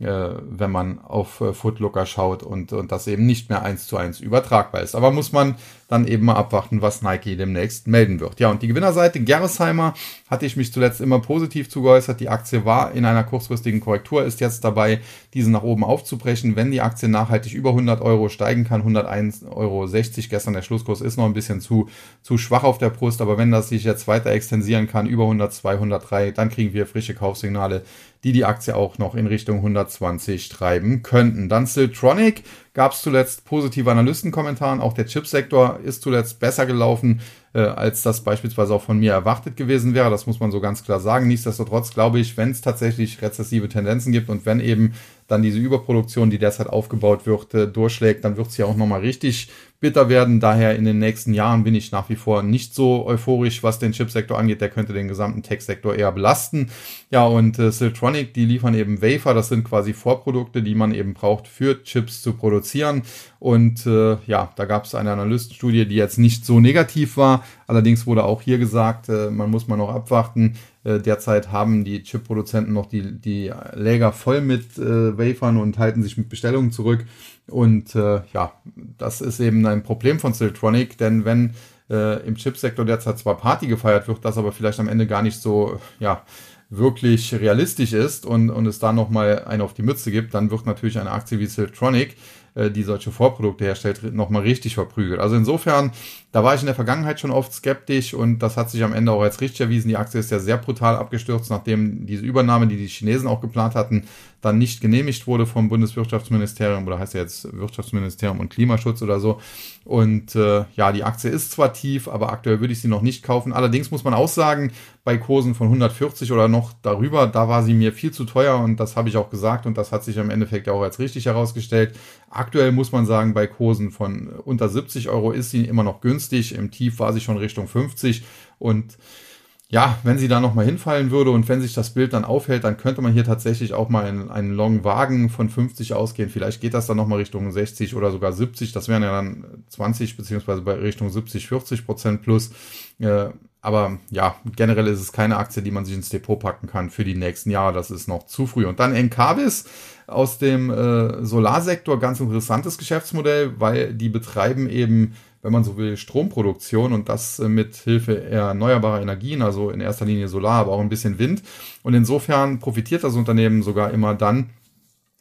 wenn man auf äh, Footlooker schaut und, und das eben nicht mehr eins zu eins übertragbar ist. Aber muss man dann eben mal abwarten, was Nike demnächst melden wird. Ja, und die Gewinnerseite, Gerresheimer, hatte ich mich zuletzt immer positiv zugeäußert. Die Aktie war in einer kurzfristigen Korrektur, ist jetzt dabei, diese nach oben aufzubrechen. Wenn die Aktie nachhaltig über 100 Euro steigen kann, 101,60 Euro, gestern der Schlusskurs ist noch ein bisschen zu, zu schwach auf der Brust, aber wenn das sich jetzt weiter extensieren kann, über 102, 103, dann kriegen wir frische Kaufsignale, die die Aktie auch noch in Richtung 120 treiben könnten. Dann Siltronic gab es zuletzt positive Analystenkommentaren. Auch der Chipsektor ist zuletzt besser gelaufen, äh, als das beispielsweise auch von mir erwartet gewesen wäre. Das muss man so ganz klar sagen. Nichtsdestotrotz glaube ich, wenn es tatsächlich rezessive Tendenzen gibt und wenn eben dann diese Überproduktion, die derzeit aufgebaut wird, äh, durchschlägt, dann wird es ja auch nochmal richtig bitter werden. Daher in den nächsten Jahren bin ich nach wie vor nicht so euphorisch, was den Chipsektor angeht. Der könnte den gesamten Tech-Sektor eher belasten. Ja, und äh, Siltronic, die liefern eben Wafer. Das sind quasi Vorprodukte, die man eben braucht, für Chips zu produzieren. Und äh, ja, da gab es eine Analystenstudie, die jetzt nicht so negativ war. Allerdings wurde auch hier gesagt, äh, man muss mal noch abwarten. Äh, derzeit haben die Chip-Produzenten noch die, die Läger voll mit äh, Wafern und halten sich mit Bestellungen zurück. Und äh, ja, das ist eben ein Problem von Siltronic, denn wenn äh, im Chipsektor derzeit zwar Party gefeiert wird, das aber vielleicht am Ende gar nicht so, ja, wirklich realistisch ist und, und es da nochmal eine auf die Mütze gibt, dann wird natürlich eine Aktie wie Siltronic äh, die solche Vorprodukte herstellt, nochmal richtig verprügelt. Also insofern, da war ich in der Vergangenheit schon oft skeptisch und das hat sich am Ende auch als richtig erwiesen. Die Aktie ist ja sehr brutal abgestürzt, nachdem diese Übernahme, die die Chinesen auch geplant hatten, dann nicht genehmigt wurde vom Bundeswirtschaftsministerium oder heißt ja jetzt Wirtschaftsministerium und Klimaschutz oder so. Und äh, ja, die Aktie ist zwar tief, aber aktuell würde ich sie noch nicht kaufen. Allerdings muss man auch sagen, bei Kursen von 140 oder noch darüber, da war sie mir viel zu teuer und das habe ich auch gesagt und das hat sich im Endeffekt auch als richtig herausgestellt. Aktuell muss man sagen, bei Kursen von unter 70 Euro ist sie immer noch günstig. Im Tief war sie schon Richtung 50 und ja, wenn sie da nochmal hinfallen würde und wenn sich das Bild dann aufhält, dann könnte man hier tatsächlich auch mal einen, einen Long Wagen von 50 ausgehen. Vielleicht geht das dann nochmal Richtung 60 oder sogar 70. Das wären ja dann 20 beziehungsweise bei Richtung 70, 40 Prozent plus. Äh, aber ja, generell ist es keine Aktie, die man sich ins Depot packen kann für die nächsten Jahre. Das ist noch zu früh. Und dann Encarvis aus dem äh, Solarsektor, ganz interessantes Geschäftsmodell, weil die betreiben eben wenn man so will, Stromproduktion und das äh, mit Hilfe erneuerbarer Energien, also in erster Linie Solar, aber auch ein bisschen Wind. Und insofern profitiert das Unternehmen sogar immer dann,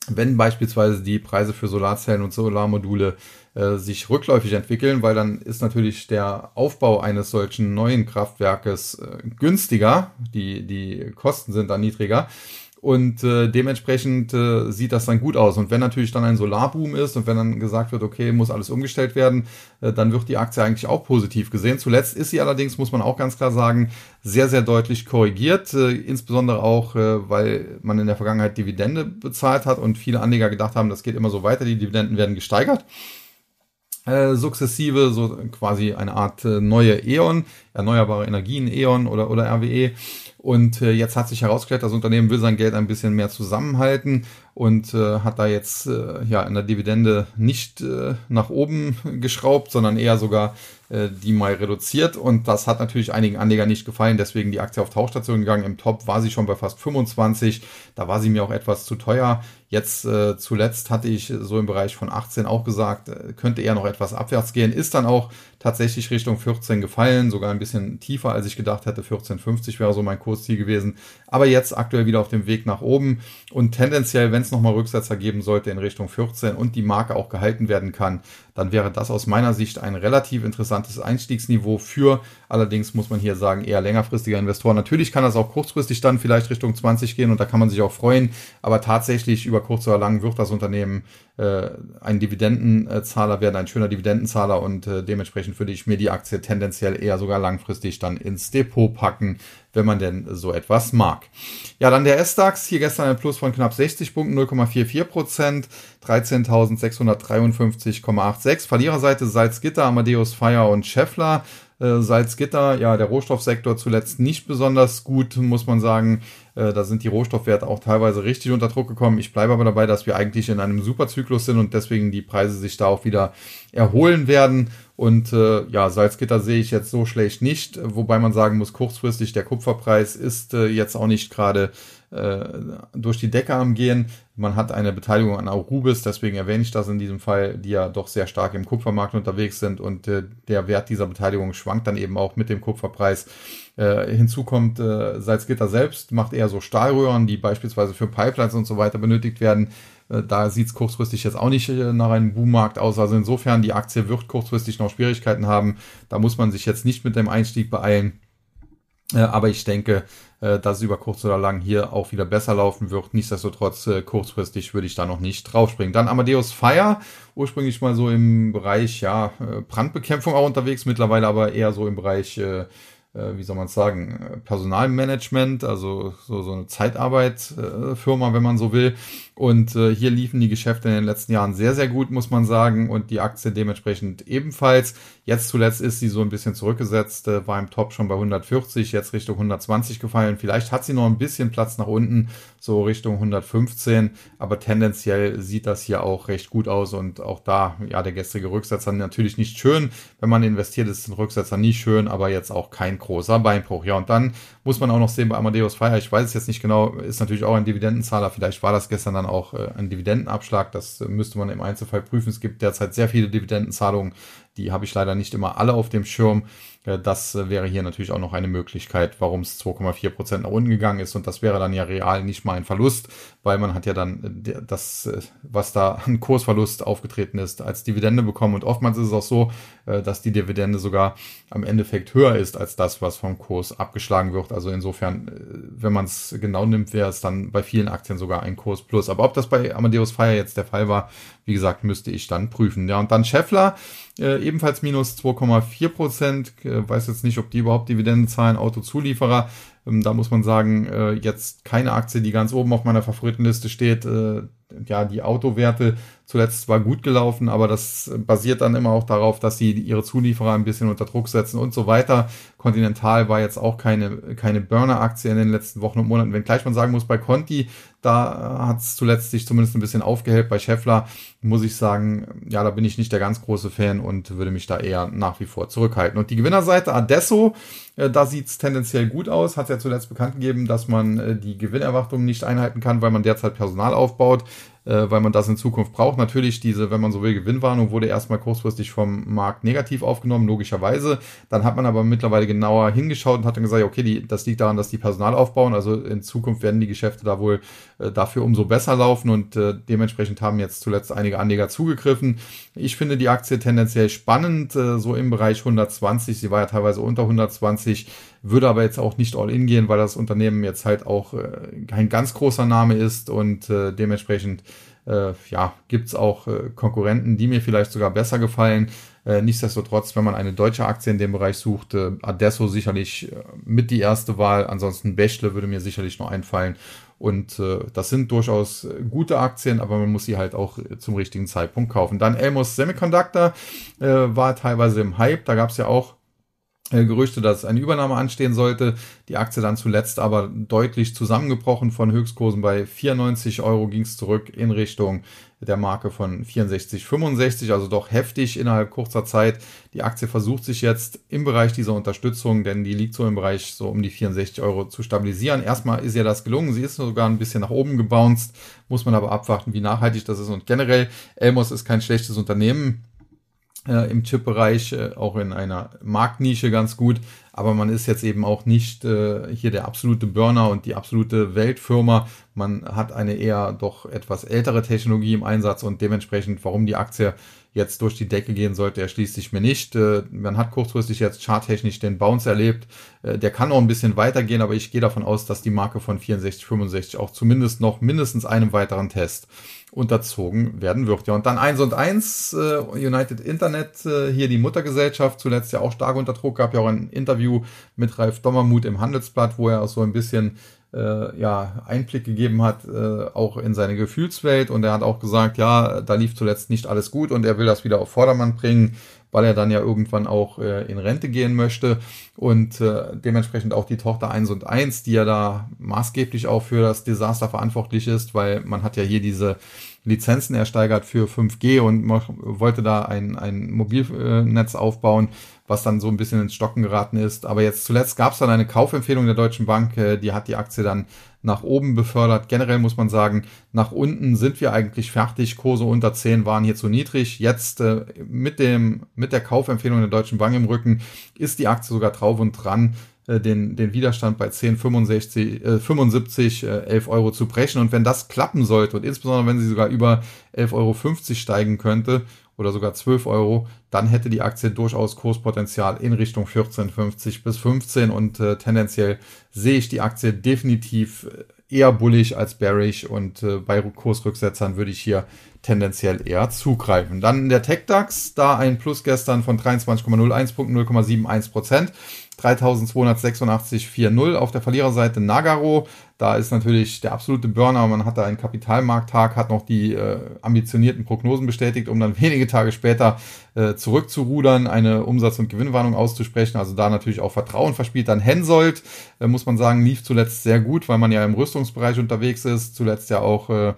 wenn beispielsweise die Preise für Solarzellen und Solarmodule äh, sich rückläufig entwickeln, weil dann ist natürlich der Aufbau eines solchen neuen Kraftwerkes äh, günstiger, die, die Kosten sind dann niedriger und äh, dementsprechend äh, sieht das dann gut aus. Und wenn natürlich dann ein Solarboom ist und wenn dann gesagt wird, okay, muss alles umgestellt werden, äh, dann wird die Aktie eigentlich auch positiv gesehen. Zuletzt ist sie allerdings, muss man auch ganz klar sagen, sehr, sehr deutlich korrigiert. Äh, insbesondere auch, äh, weil man in der Vergangenheit Dividende bezahlt hat und viele Anleger gedacht haben, das geht immer so weiter, die Dividenden werden gesteigert. Äh, sukzessive, so quasi eine Art äh, neue E.ON, erneuerbare Energien E.ON oder, oder RWE. Und äh, jetzt hat sich herausgestellt, das Unternehmen will sein Geld ein bisschen mehr zusammenhalten und äh, hat da jetzt äh, ja in der Dividende nicht äh, nach oben geschraubt, sondern eher sogar äh, die mal reduziert. Und das hat natürlich einigen Anlegern nicht gefallen, deswegen die Aktie auf Tauchstation gegangen. Im Top war sie schon bei fast 25. Da war sie mir auch etwas zu teuer. Jetzt äh, zuletzt hatte ich so im Bereich von 18 auch gesagt, äh, könnte eher noch etwas abwärts gehen. Ist dann auch tatsächlich Richtung 14 gefallen, sogar ein bisschen tiefer, als ich gedacht hätte. 14,50 wäre so mein Kursziel gewesen. Aber jetzt aktuell wieder auf dem Weg nach oben und tendenziell, wenn es nochmal Rücksetzer geben sollte in Richtung 14 und die Marke auch gehalten werden kann, dann wäre das aus meiner Sicht ein relativ interessantes Einstiegsniveau für, allerdings muss man hier sagen, eher längerfristiger Investoren. Natürlich kann das auch kurzfristig dann vielleicht Richtung 20 gehen und da kann man sich auch freuen, aber tatsächlich über kurz oder lang wird das Unternehmen äh, ein Dividendenzahler werden, ein schöner Dividendenzahler und äh, dementsprechend würde ich mir die Aktie tendenziell eher sogar langfristig dann ins Depot packen, wenn man denn so etwas mag. Ja, dann der S-DAX, hier gestern ein Plus von knapp 60 Punkten, 0,44 Prozent, 13.653,86. Verliererseite Salzgitter, Amadeus Fire und Scheffler. Äh, Salzgitter, ja, der Rohstoffsektor zuletzt nicht besonders gut, muss man sagen. Äh, da sind die Rohstoffwerte auch teilweise richtig unter Druck gekommen. Ich bleibe aber dabei, dass wir eigentlich in einem Superzyklus sind und deswegen die Preise sich da auch wieder erholen werden. Und äh, ja, Salzgitter sehe ich jetzt so schlecht nicht, wobei man sagen muss, kurzfristig der Kupferpreis ist äh, jetzt auch nicht gerade äh, durch die Decke am Gehen. Man hat eine Beteiligung an Aurubis, deswegen erwähne ich das in diesem Fall, die ja doch sehr stark im Kupfermarkt unterwegs sind und äh, der Wert dieser Beteiligung schwankt dann eben auch mit dem Kupferpreis. Äh, hinzu kommt, äh, Salzgitter selbst macht eher so Stahlröhren, die beispielsweise für Pipelines und so weiter benötigt werden. Äh, da sieht es kurzfristig jetzt auch nicht äh, nach einem Boommarkt aus. Also insofern, die Aktie wird kurzfristig noch Schwierigkeiten haben. Da muss man sich jetzt nicht mit dem Einstieg beeilen. Äh, aber ich denke, dass es über kurz oder lang hier auch wieder besser laufen wird. Nichtsdestotrotz, kurzfristig würde ich da noch nicht draufspringen. Dann Amadeus Fire, ursprünglich mal so im Bereich ja, Brandbekämpfung auch unterwegs, mittlerweile aber eher so im Bereich wie soll man sagen, Personalmanagement, also so, so eine Zeitarbeitfirma, äh, wenn man so will. Und äh, hier liefen die Geschäfte in den letzten Jahren sehr, sehr gut, muss man sagen. Und die Aktie dementsprechend ebenfalls. Jetzt zuletzt ist sie so ein bisschen zurückgesetzt, äh, war im Top schon bei 140, jetzt Richtung 120 gefallen. Vielleicht hat sie noch ein bisschen Platz nach unten, so Richtung 115. Aber tendenziell sieht das hier auch recht gut aus. Und auch da, ja, der gestrige Rücksetzer natürlich nicht schön. Wenn man investiert, ist ein Rücksetzer nie schön, aber jetzt auch kein großer Beinbruch. Ja, und dann muss man auch noch sehen bei Amadeus Fire, ich weiß es jetzt nicht genau, ist natürlich auch ein Dividendenzahler. Vielleicht war das gestern dann auch äh, ein Dividendenabschlag. Das müsste man im Einzelfall prüfen. Es gibt derzeit sehr viele Dividendenzahlungen. Die habe ich leider nicht immer alle auf dem Schirm. Äh, das äh, wäre hier natürlich auch noch eine Möglichkeit, warum es 2,4 Prozent nach unten gegangen ist. Und das wäre dann ja real nicht mal ein Verlust, weil man hat ja dann äh, das, was da an Kursverlust aufgetreten ist, als Dividende bekommen. Und oftmals ist es auch so, dass die Dividende sogar am Endeffekt höher ist als das, was vom Kurs abgeschlagen wird. Also insofern, wenn man es genau nimmt, wäre es dann bei vielen Aktien sogar ein Kurs plus. Aber ob das bei Amadeus Fire jetzt der Fall war, wie gesagt, müsste ich dann prüfen. Ja, und dann Scheffler, äh, ebenfalls minus 2,4 Prozent. Äh, weiß jetzt nicht, ob die überhaupt Dividenden zahlen. Autozulieferer, ähm, da muss man sagen, äh, jetzt keine Aktie, die ganz oben auf meiner Favoritenliste steht. Äh, ja, die Autowerte zuletzt war gut gelaufen, aber das basiert dann immer auch darauf, dass sie ihre Zulieferer ein bisschen unter Druck setzen und so weiter. Continental war jetzt auch keine, keine Burner-Aktie in den letzten Wochen und Monaten, wenngleich man sagen muss, bei Conti, da hat es zuletzt sich zumindest ein bisschen aufgehellt. Bei Scheffler muss ich sagen, ja, da bin ich nicht der ganz große Fan und würde mich da eher nach wie vor zurückhalten. Und die Gewinnerseite Adesso, äh, da sieht's tendenziell gut aus, hat ja zuletzt bekannt gegeben, dass man äh, die Gewinnerwartungen nicht einhalten kann, weil man derzeit Personal aufbaut weil man das in Zukunft braucht. Natürlich, diese, wenn man so will, Gewinnwarnung wurde erstmal kurzfristig vom Markt negativ aufgenommen, logischerweise. Dann hat man aber mittlerweile genauer hingeschaut und hat dann gesagt, okay, die, das liegt daran, dass die Personal aufbauen. Also in Zukunft werden die Geschäfte da wohl äh, dafür umso besser laufen und äh, dementsprechend haben jetzt zuletzt einige Anleger zugegriffen. Ich finde die Aktie tendenziell spannend, äh, so im Bereich 120. Sie war ja teilweise unter 120 würde aber jetzt auch nicht all in gehen, weil das Unternehmen jetzt halt auch äh, kein ganz großer Name ist und äh, dementsprechend äh, ja, gibt's auch äh, Konkurrenten, die mir vielleicht sogar besser gefallen. Äh, nichtsdestotrotz, wenn man eine deutsche Aktie in dem Bereich sucht, äh, Adesso sicherlich äh, mit die erste Wahl. Ansonsten Bächle würde mir sicherlich noch einfallen. Und äh, das sind durchaus äh, gute Aktien, aber man muss sie halt auch äh, zum richtigen Zeitpunkt kaufen. Dann Elmos Semiconductor äh, war teilweise im Hype. Da gab's ja auch äh, Gerüchte, dass eine Übernahme anstehen sollte. Die Aktie dann zuletzt aber deutlich zusammengebrochen von Höchstkursen bei 94 Euro ging es zurück in Richtung der Marke von 64, 65, also doch heftig innerhalb kurzer Zeit. Die Aktie versucht sich jetzt im Bereich dieser Unterstützung, denn die liegt so im Bereich so um die 64 Euro zu stabilisieren. Erstmal ist ihr das gelungen, sie ist sogar ein bisschen nach oben gebounced, muss man aber abwarten, wie nachhaltig das ist. Und generell, Elmos ist kein schlechtes Unternehmen äh, im Chip-Bereich, äh, auch in einer Marktnische ganz gut. Aber man ist jetzt eben auch nicht äh, hier der absolute Burner und die absolute Weltfirma. Man hat eine eher doch etwas ältere Technologie im Einsatz und dementsprechend, warum die Aktie jetzt durch die Decke gehen sollte, erschließt sich mir nicht. Äh, man hat kurzfristig jetzt charttechnisch den Bounce erlebt. Äh, der kann auch ein bisschen weitergehen, aber ich gehe davon aus, dass die Marke von 64, 65 auch zumindest noch mindestens einem weiteren Test unterzogen werden wird. Ja, und dann eins und eins äh, United Internet, hier die Muttergesellschaft, zuletzt ja auch stark unter Druck, gab ja auch ein Interview mit Ralf Dommermuth im Handelsblatt, wo er auch so ein bisschen äh, ja, Einblick gegeben hat, äh, auch in seine Gefühlswelt. Und er hat auch gesagt, ja, da lief zuletzt nicht alles gut und er will das wieder auf Vordermann bringen, weil er dann ja irgendwann auch äh, in Rente gehen möchte. Und äh, dementsprechend auch die Tochter 1 und 1, die ja da maßgeblich auch für das Desaster verantwortlich ist, weil man hat ja hier diese Lizenzen ersteigert für 5G und wollte da ein, ein Mobilnetz aufbauen, was dann so ein bisschen ins Stocken geraten ist. Aber jetzt zuletzt gab es dann eine Kaufempfehlung der Deutschen Bank, äh, die hat die Aktie dann nach oben befördert. Generell muss man sagen, nach unten sind wir eigentlich fertig. Kurse unter 10 waren hier zu niedrig. Jetzt äh, mit, dem, mit der Kaufempfehlung der Deutschen Bank im Rücken ist die Aktie sogar drauf und dran äh, den, den Widerstand bei 10, 65, äh, 75, äh, 11 Euro zu brechen. Und wenn das klappen sollte und insbesondere wenn sie sogar über 11,50 Euro steigen könnte oder sogar 12 Euro, dann hätte die Aktie durchaus Kurspotenzial in Richtung 14,50 bis 15 und äh, tendenziell sehe ich die Aktie definitiv äh, eher bullig als bearish und äh, bei Kursrücksetzern würde ich hier tendenziell eher zugreifen. Dann der TechDAX, da ein Plus gestern von 23,01 Punkten, 0,71 Prozent. 3286,40 auf der Verliererseite Nagaro. Da ist natürlich der absolute Burner. Man hat da einen Kapitalmarkttag, hat noch die äh, ambitionierten Prognosen bestätigt, um dann [laughs] wenige Tage später äh, zurückzurudern, eine Umsatz- und Gewinnwarnung auszusprechen. Also da natürlich auch Vertrauen verspielt. Dann Hensoldt, äh, muss man sagen, lief zuletzt sehr gut, weil man ja im Rüstungsbereich unterwegs ist. Zuletzt ja auch äh,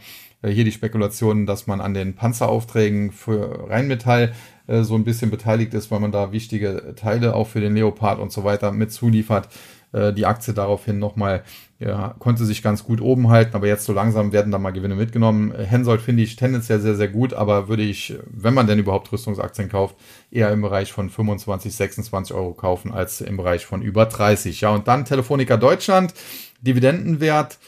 hier die Spekulation, dass man an den Panzeraufträgen für Rheinmetall äh, so ein bisschen beteiligt ist, weil man da wichtige Teile auch für den Leopard und so weiter mit zuliefert. Äh, die Aktie daraufhin nochmal ja, konnte sich ganz gut oben halten, aber jetzt so langsam werden da mal Gewinne mitgenommen. Äh, Hensoldt finde ich tendenziell sehr, sehr gut, aber würde ich, wenn man denn überhaupt Rüstungsaktien kauft, eher im Bereich von 25, 26 Euro kaufen als im Bereich von über 30. Ja, und dann Telefonica Deutschland, Dividendenwert.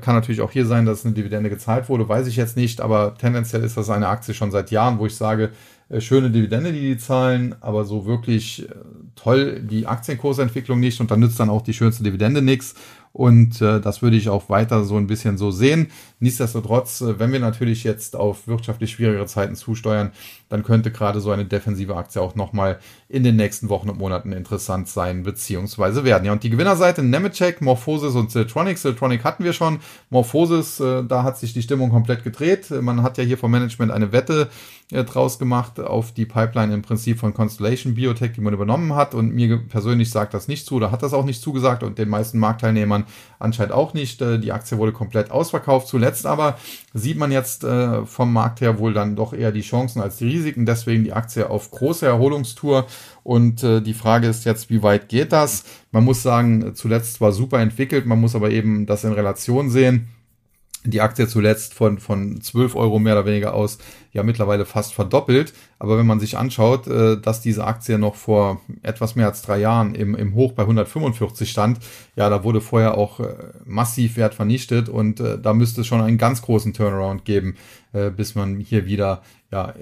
Kann natürlich auch hier sein, dass eine Dividende gezahlt wurde, weiß ich jetzt nicht, aber tendenziell ist das eine Aktie schon seit Jahren, wo ich sage, schöne Dividende, die die zahlen, aber so wirklich äh, toll die Aktienkursentwicklung nicht und dann nützt dann auch die schönste Dividende nichts. Und äh, das würde ich auch weiter so ein bisschen so sehen. Nichtsdestotrotz, äh, wenn wir natürlich jetzt auf wirtschaftlich schwierigere Zeiten zusteuern, dann könnte gerade so eine defensive Aktie auch nochmal in den nächsten Wochen und Monaten interessant sein beziehungsweise werden. Ja, und die Gewinnerseite Nemetschek, Morphosis und Siltronic. Siltronic hatten wir schon. Morphosis, äh, da hat sich die Stimmung komplett gedreht. Man hat ja hier vom Management eine Wette äh, draus gemacht auf die Pipeline im Prinzip von Constellation Biotech, die man übernommen hat. Und mir persönlich sagt das nicht zu oder hat das auch nicht zugesagt und den meisten Marktteilnehmern anscheinend auch nicht. Äh, die Aktie wurde komplett ausverkauft. Zuletzt aber sieht man jetzt äh, vom Markt her wohl dann doch eher die Chancen als die Risiken. Deswegen die Aktie auf große Erholungstour. Und äh, die Frage ist jetzt, wie weit geht das? Man muss sagen, zuletzt war super entwickelt. Man muss aber eben das in Relation sehen die Aktie zuletzt von, von 12 Euro mehr oder weniger aus ja mittlerweile fast verdoppelt. Aber wenn man sich anschaut, äh, dass diese Aktie noch vor etwas mehr als drei Jahren im, im Hoch bei 145 stand, ja, da wurde vorher auch äh, massiv Wert vernichtet und äh, da müsste es schon einen ganz großen Turnaround geben, bis man hier wieder ja,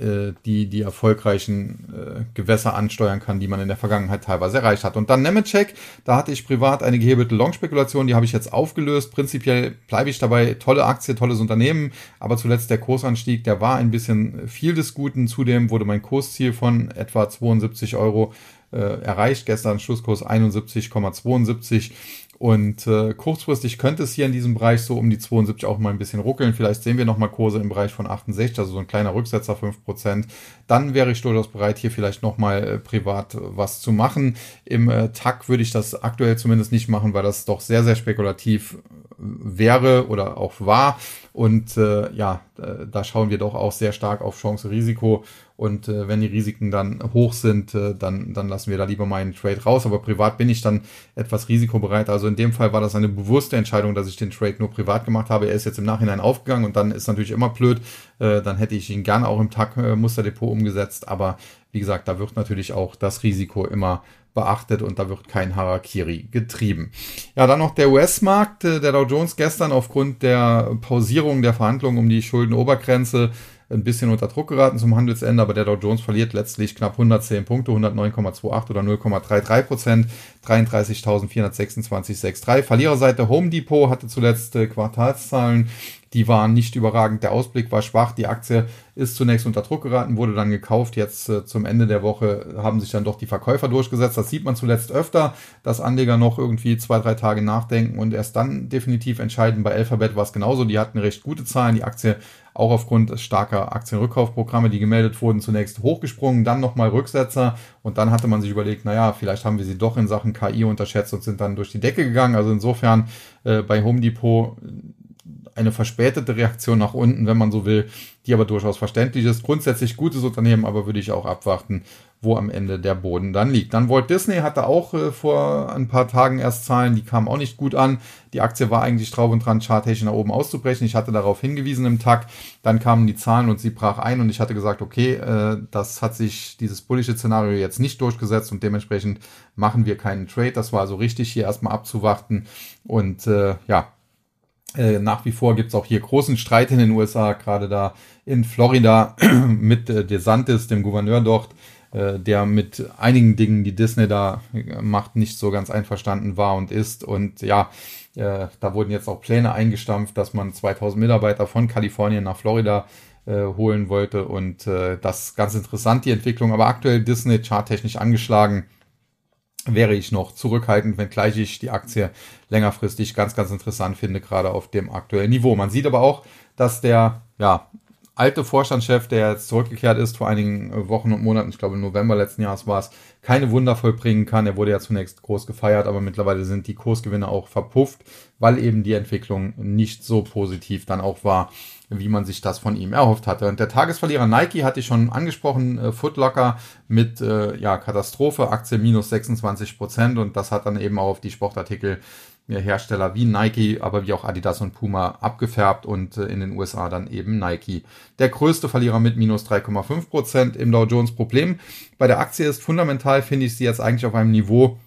die, die erfolgreichen Gewässer ansteuern kann, die man in der Vergangenheit teilweise erreicht hat. Und dann Nemetschek, da hatte ich privat eine gehebelte Long-Spekulation, die habe ich jetzt aufgelöst. Prinzipiell bleibe ich dabei, tolle Aktie, tolles Unternehmen, aber zuletzt der Kursanstieg, der war ein bisschen viel des Guten. Zudem wurde mein Kursziel von etwa 72 Euro äh, erreicht. Gestern Schlusskurs 71,72 und äh, kurzfristig könnte es hier in diesem Bereich so um die 72 auch mal ein bisschen ruckeln. Vielleicht sehen wir nochmal Kurse im Bereich von 68, also so ein kleiner Rücksetzer 5%. Dann wäre ich durchaus bereit, hier vielleicht nochmal äh, privat was zu machen. Im äh, TAC würde ich das aktuell zumindest nicht machen, weil das doch sehr, sehr spekulativ äh, wäre oder auch war. Und äh, ja, äh, da schauen wir doch auch sehr stark auf Chance-Risiko. Und äh, wenn die Risiken dann hoch sind, äh, dann, dann lassen wir da lieber mal einen Trade raus. Aber privat bin ich dann etwas risikobereit. Also in dem Fall war das eine bewusste Entscheidung, dass ich den Trade nur privat gemacht habe. Er ist jetzt im Nachhinein aufgegangen und dann ist natürlich immer blöd. Äh, dann hätte ich ihn gerne auch im Tag-Musterdepot umgesetzt. Aber wie gesagt, da wird natürlich auch das Risiko immer beachtet und da wird kein Harakiri getrieben. Ja, dann noch der US-Markt. Äh, der Dow Jones gestern aufgrund der Pausierung der Verhandlungen um die Schuldenobergrenze ein bisschen unter Druck geraten zum Handelsende, aber der Dow Jones verliert letztlich knapp 110 Punkte, 109,28 oder 0,33 Prozent, 33.426,63. Verliererseite Home Depot hatte zuletzt äh, Quartalszahlen, die waren nicht überragend. Der Ausblick war schwach. Die Aktie ist zunächst unter Druck geraten, wurde dann gekauft. Jetzt äh, zum Ende der Woche haben sich dann doch die Verkäufer durchgesetzt. Das sieht man zuletzt öfter, dass Anleger noch irgendwie zwei, drei Tage nachdenken und erst dann definitiv entscheiden. Bei Alphabet war es genauso. Die hatten recht gute Zahlen. Die Aktie auch aufgrund starker Aktienrückkaufprogramme, die gemeldet wurden, zunächst hochgesprungen, dann nochmal Rücksetzer und dann hatte man sich überlegt, naja, vielleicht haben wir sie doch in Sachen KI unterschätzt und sind dann durch die Decke gegangen. Also insofern äh, bei Home Depot eine verspätete Reaktion nach unten, wenn man so will, die aber durchaus verständlich ist. Grundsätzlich gutes Unternehmen, aber würde ich auch abwarten, wo am Ende der Boden dann liegt. Dann Walt Disney hatte auch äh, vor ein paar Tagen erst Zahlen, die kamen auch nicht gut an. Die Aktie war eigentlich drauf und dran, charttechnisch nach oben auszubrechen. Ich hatte darauf hingewiesen im Tag. Dann kamen die Zahlen und sie brach ein und ich hatte gesagt, okay, äh, das hat sich dieses bullische Szenario jetzt nicht durchgesetzt und dementsprechend machen wir keinen Trade. Das war also richtig, hier erstmal abzuwarten. Und äh, ja, äh, nach wie vor gibt's auch hier großen Streit in den USA, gerade da in Florida [clears throat] mit äh, DeSantis, dem Gouverneur dort, äh, der mit einigen Dingen, die Disney da macht, nicht so ganz einverstanden war und ist. Und ja, da wurden jetzt auch Pläne eingestampft, dass man 2000 Mitarbeiter von Kalifornien nach Florida holen wollte. Und das ist ganz interessant, die Entwicklung. Aber aktuell Disney charttechnisch angeschlagen wäre ich noch zurückhaltend, wenngleich ich die Aktie längerfristig ganz, ganz interessant finde, gerade auf dem aktuellen Niveau. Man sieht aber auch, dass der ja, alte Vorstandschef, der jetzt zurückgekehrt ist vor einigen Wochen und Monaten, ich glaube im November letzten Jahres war es, keine Wunder vollbringen kann. Er wurde ja zunächst groß gefeiert, aber mittlerweile sind die Kursgewinne auch verpufft, weil eben die Entwicklung nicht so positiv dann auch war, wie man sich das von ihm erhofft hatte. Und der Tagesverlierer Nike hatte ich schon angesprochen, äh, Footlocker mit äh, ja, Katastrophe, Aktie minus 26 Prozent und das hat dann eben auch auf die Sportartikel Hersteller wie Nike, aber wie auch Adidas und Puma abgefärbt und äh, in den USA dann eben Nike. Der größte Verlierer mit minus 3,5 Prozent im Dow Jones Problem. Bei der Aktie ist fundamental, finde ich sie jetzt eigentlich auf einem Niveau,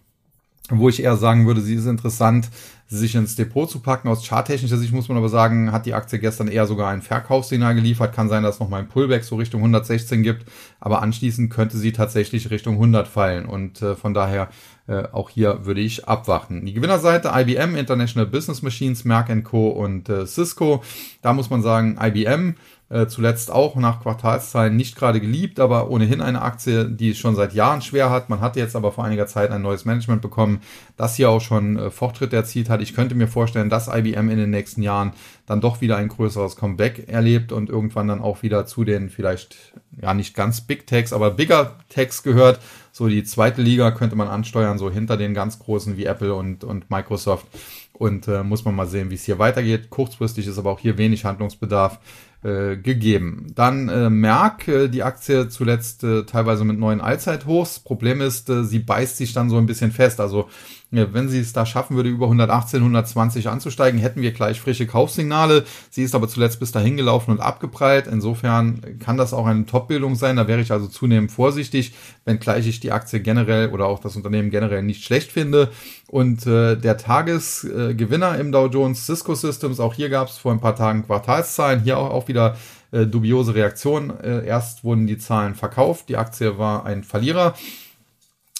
wo ich eher sagen würde, sie ist interessant, sich ins Depot zu packen. Aus charttechnischer Sicht muss man aber sagen, hat die Aktie gestern eher sogar ein Verkaufssignal geliefert. Kann sein, dass es nochmal ein Pullback so Richtung 116 gibt, aber anschließend könnte sie tatsächlich Richtung 100 fallen und äh, von daher äh, auch hier würde ich abwarten. Die Gewinnerseite IBM, International Business Machines, Merck Co. und äh, Cisco. Da muss man sagen, IBM äh, zuletzt auch nach Quartalszahlen nicht gerade geliebt, aber ohnehin eine Aktie, die es schon seit Jahren schwer hat. Man hat jetzt aber vor einiger Zeit ein neues Management bekommen, das hier auch schon äh, Fortschritte erzielt hat. Ich könnte mir vorstellen, dass IBM in den nächsten Jahren dann doch wieder ein größeres Comeback erlebt und irgendwann dann auch wieder zu den vielleicht, ja nicht ganz Big Techs, aber Bigger Techs gehört. So die zweite Liga könnte man ansteuern, so hinter den ganz großen wie Apple und, und Microsoft. Und äh, muss man mal sehen, wie es hier weitergeht. Kurzfristig ist aber auch hier wenig Handlungsbedarf äh, gegeben. Dann äh, Merck, äh, die Aktie zuletzt äh, teilweise mit neuen Allzeithochs. Problem ist, äh, sie beißt sich dann so ein bisschen fest. Also wenn sie es da schaffen würde, über 118, 120 anzusteigen, hätten wir gleich frische Kaufsignale. Sie ist aber zuletzt bis dahin gelaufen und abgeprallt. Insofern kann das auch eine Top-Bildung sein. Da wäre ich also zunehmend vorsichtig, wenngleich ich die Aktie generell oder auch das Unternehmen generell nicht schlecht finde. Und äh, der Tagesgewinner äh, im Dow Jones Cisco Systems, auch hier gab es vor ein paar Tagen Quartalszahlen, hier auch, auch wieder äh, dubiose Reaktion. Äh, erst wurden die Zahlen verkauft, die Aktie war ein Verlierer.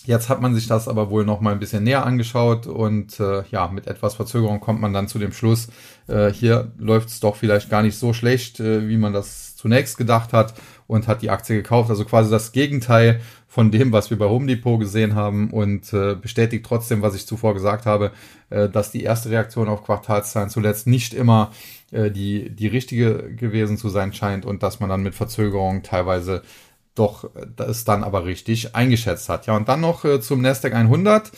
Jetzt hat man sich das aber wohl noch mal ein bisschen näher angeschaut und äh, ja, mit etwas Verzögerung kommt man dann zu dem Schluss, äh, hier läuft es doch vielleicht gar nicht so schlecht, äh, wie man das zunächst gedacht hat und hat die Aktie gekauft. Also quasi das Gegenteil von dem, was wir bei Home Depot gesehen haben und äh, bestätigt trotzdem, was ich zuvor gesagt habe, äh, dass die erste Reaktion auf Quartalszahlen zuletzt nicht immer äh, die, die richtige gewesen zu sein scheint und dass man dann mit Verzögerung teilweise doch es dann aber richtig eingeschätzt hat. Ja, und dann noch äh, zum Nasdaq 100.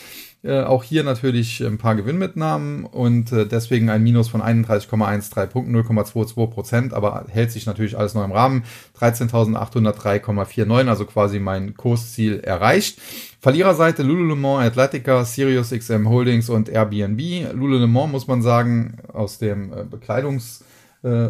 Äh, auch hier natürlich ein paar Gewinnmitnahmen und äh, deswegen ein Minus von 31,13 Punkten, 0,22 Prozent, aber hält sich natürlich alles noch im Rahmen. 13.803,49, also quasi mein Kursziel erreicht. Verliererseite Lululemon, Atletica, Sirius XM Holdings und Airbnb. Lululemon muss man sagen, aus dem äh, Bekleidungs- äh,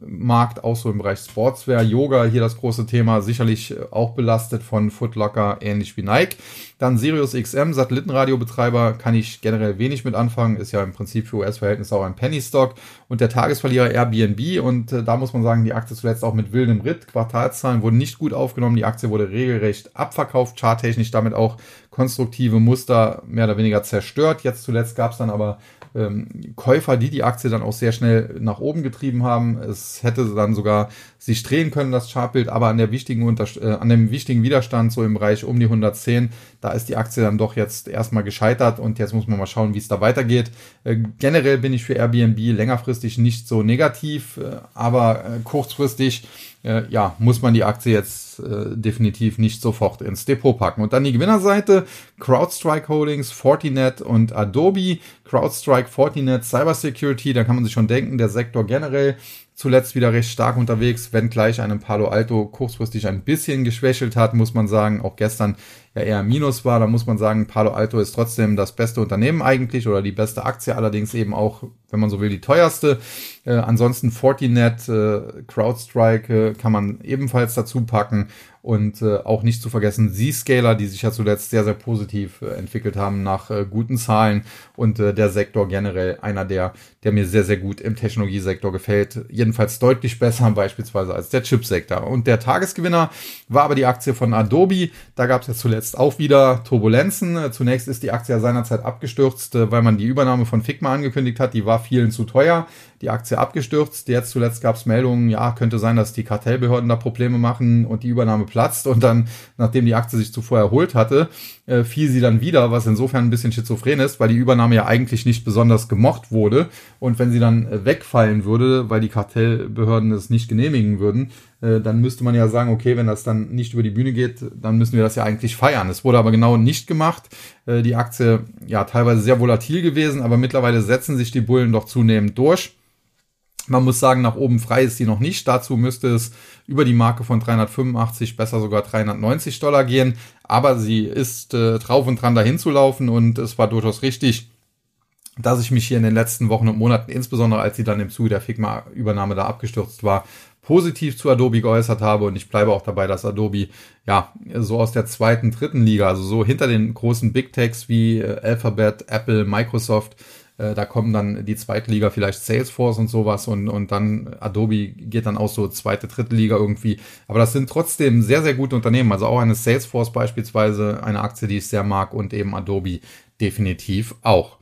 Markt, auch so im Bereich Sportswear, Yoga, hier das große Thema, sicherlich auch belastet von Footlocker, ähnlich wie Nike. Dann Sirius XM, Satellitenradiobetreiber, kann ich generell wenig mit anfangen, ist ja im Prinzip für US-Verhältnisse auch ein Penny-Stock. Und der Tagesverlierer Airbnb, und äh, da muss man sagen, die Aktie zuletzt auch mit wildem Ritt, Quartalszahlen wurden nicht gut aufgenommen, die Aktie wurde regelrecht abverkauft, charttechnisch damit auch konstruktive Muster mehr oder weniger zerstört. Jetzt zuletzt gab es dann aber ähm, Käufer, die die Aktie dann auch sehr schnell nach oben getrieben haben. Es hätte dann sogar sich drehen können, das Chartbild, aber an der wichtigen Unter äh, an dem wichtigen Widerstand, so im Bereich um die 110, da ist die Aktie dann doch jetzt erstmal gescheitert und jetzt muss man mal schauen, wie es da weitergeht. Äh, generell bin ich für Airbnb längerfristig nicht so negativ, äh, aber äh, kurzfristig äh, ja, muss man die Aktie jetzt äh, definitiv nicht sofort ins Depot packen. Und dann die Gewinnerseite, CrowdStrike Holdings, Fortinet und Adobe. CrowdStrike, Fortinet, Cybersecurity, da kann man sich schon denken, der Sektor generell zuletzt wieder recht stark unterwegs, wenn gleich einem Palo Alto kurzfristig ein bisschen geschwächelt hat, muss man sagen, auch gestern ja eher Minus war, da muss man sagen, Palo Alto ist trotzdem das beste Unternehmen eigentlich oder die beste Aktie, allerdings eben auch, wenn man so will, die teuerste. Äh, ansonsten Fortinet, äh, CrowdStrike äh, kann man ebenfalls dazu packen und äh, auch nicht zu vergessen Z-Scaler, die sich ja zuletzt sehr, sehr positiv äh, entwickelt haben nach äh, guten Zahlen und äh, der Sektor generell einer der, der mir sehr, sehr gut im Technologiesektor gefällt. Jedenfalls deutlich besser [laughs] beispielsweise als der Chipsektor. Und der Tagesgewinner war aber die Aktie von Adobe. Da gab es ja zuletzt jetzt auch wieder Turbulenzen. Zunächst ist die Aktie ja seinerzeit abgestürzt, äh, weil man die Übernahme von Figma angekündigt hat. Die war vielen zu teuer. Die Aktie abgestürzt. Jetzt zuletzt gab es Meldungen, ja, könnte sein, dass die Kartellbehörden da Probleme machen und die Übernahme platzt. Und dann, nachdem die Aktie sich zuvor erholt hatte, äh, fiel sie dann wieder, was insofern ein bisschen schizophren ist, weil die Übernahme ja eigentlich nicht besonders gemocht wurde. Und wenn sie dann äh, wegfallen würde, weil die Kartellbehörden es nicht genehmigen würden, äh, dann müsste man ja sagen, okay, wenn das dann nicht über die Bühne geht, dann müssen wir das ja eigentlich feiern. Es wurde aber genau nicht gemacht. Äh, die Aktie ja teilweise sehr volatil gewesen, aber mittlerweile setzen sich die Bullen doch zunehmend durch. Man muss sagen, nach oben frei ist sie noch nicht. Dazu müsste es über die Marke von 385, besser sogar 390 Dollar gehen. Aber sie ist äh, drauf und dran dahin zu laufen und es war durchaus richtig, dass ich mich hier in den letzten Wochen und Monaten, insbesondere als sie dann im Zuge der Figma-Übernahme da abgestürzt war, positiv zu Adobe geäußert habe und ich bleibe auch dabei, dass Adobe ja so aus der zweiten, dritten Liga, also so hinter den großen Big Techs wie äh, Alphabet, Apple, Microsoft, äh, da kommen dann die zweite Liga vielleicht Salesforce und sowas und, und dann Adobe geht dann auch so zweite, dritte Liga irgendwie. Aber das sind trotzdem sehr, sehr gute Unternehmen. Also auch eine Salesforce beispielsweise, eine Aktie, die ich sehr mag und eben Adobe definitiv auch.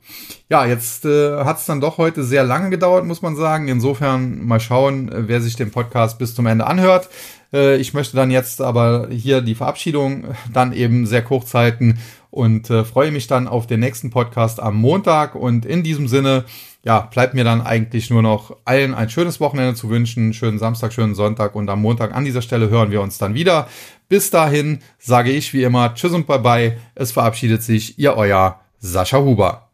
Ja, jetzt äh, hat es dann doch heute sehr lange gedauert, muss man sagen. Insofern mal schauen, wer sich den Podcast bis zum Ende anhört. Äh, ich möchte dann jetzt aber hier die Verabschiedung dann eben sehr kurz halten und äh, freue mich dann auf den nächsten Podcast am Montag. Und in diesem Sinne, ja, bleibt mir dann eigentlich nur noch allen ein schönes Wochenende zu wünschen, schönen Samstag, schönen Sonntag und am Montag an dieser Stelle hören wir uns dann wieder. Bis dahin sage ich wie immer Tschüss und Bye bye. Es verabschiedet sich Ihr euer Sascha Huber.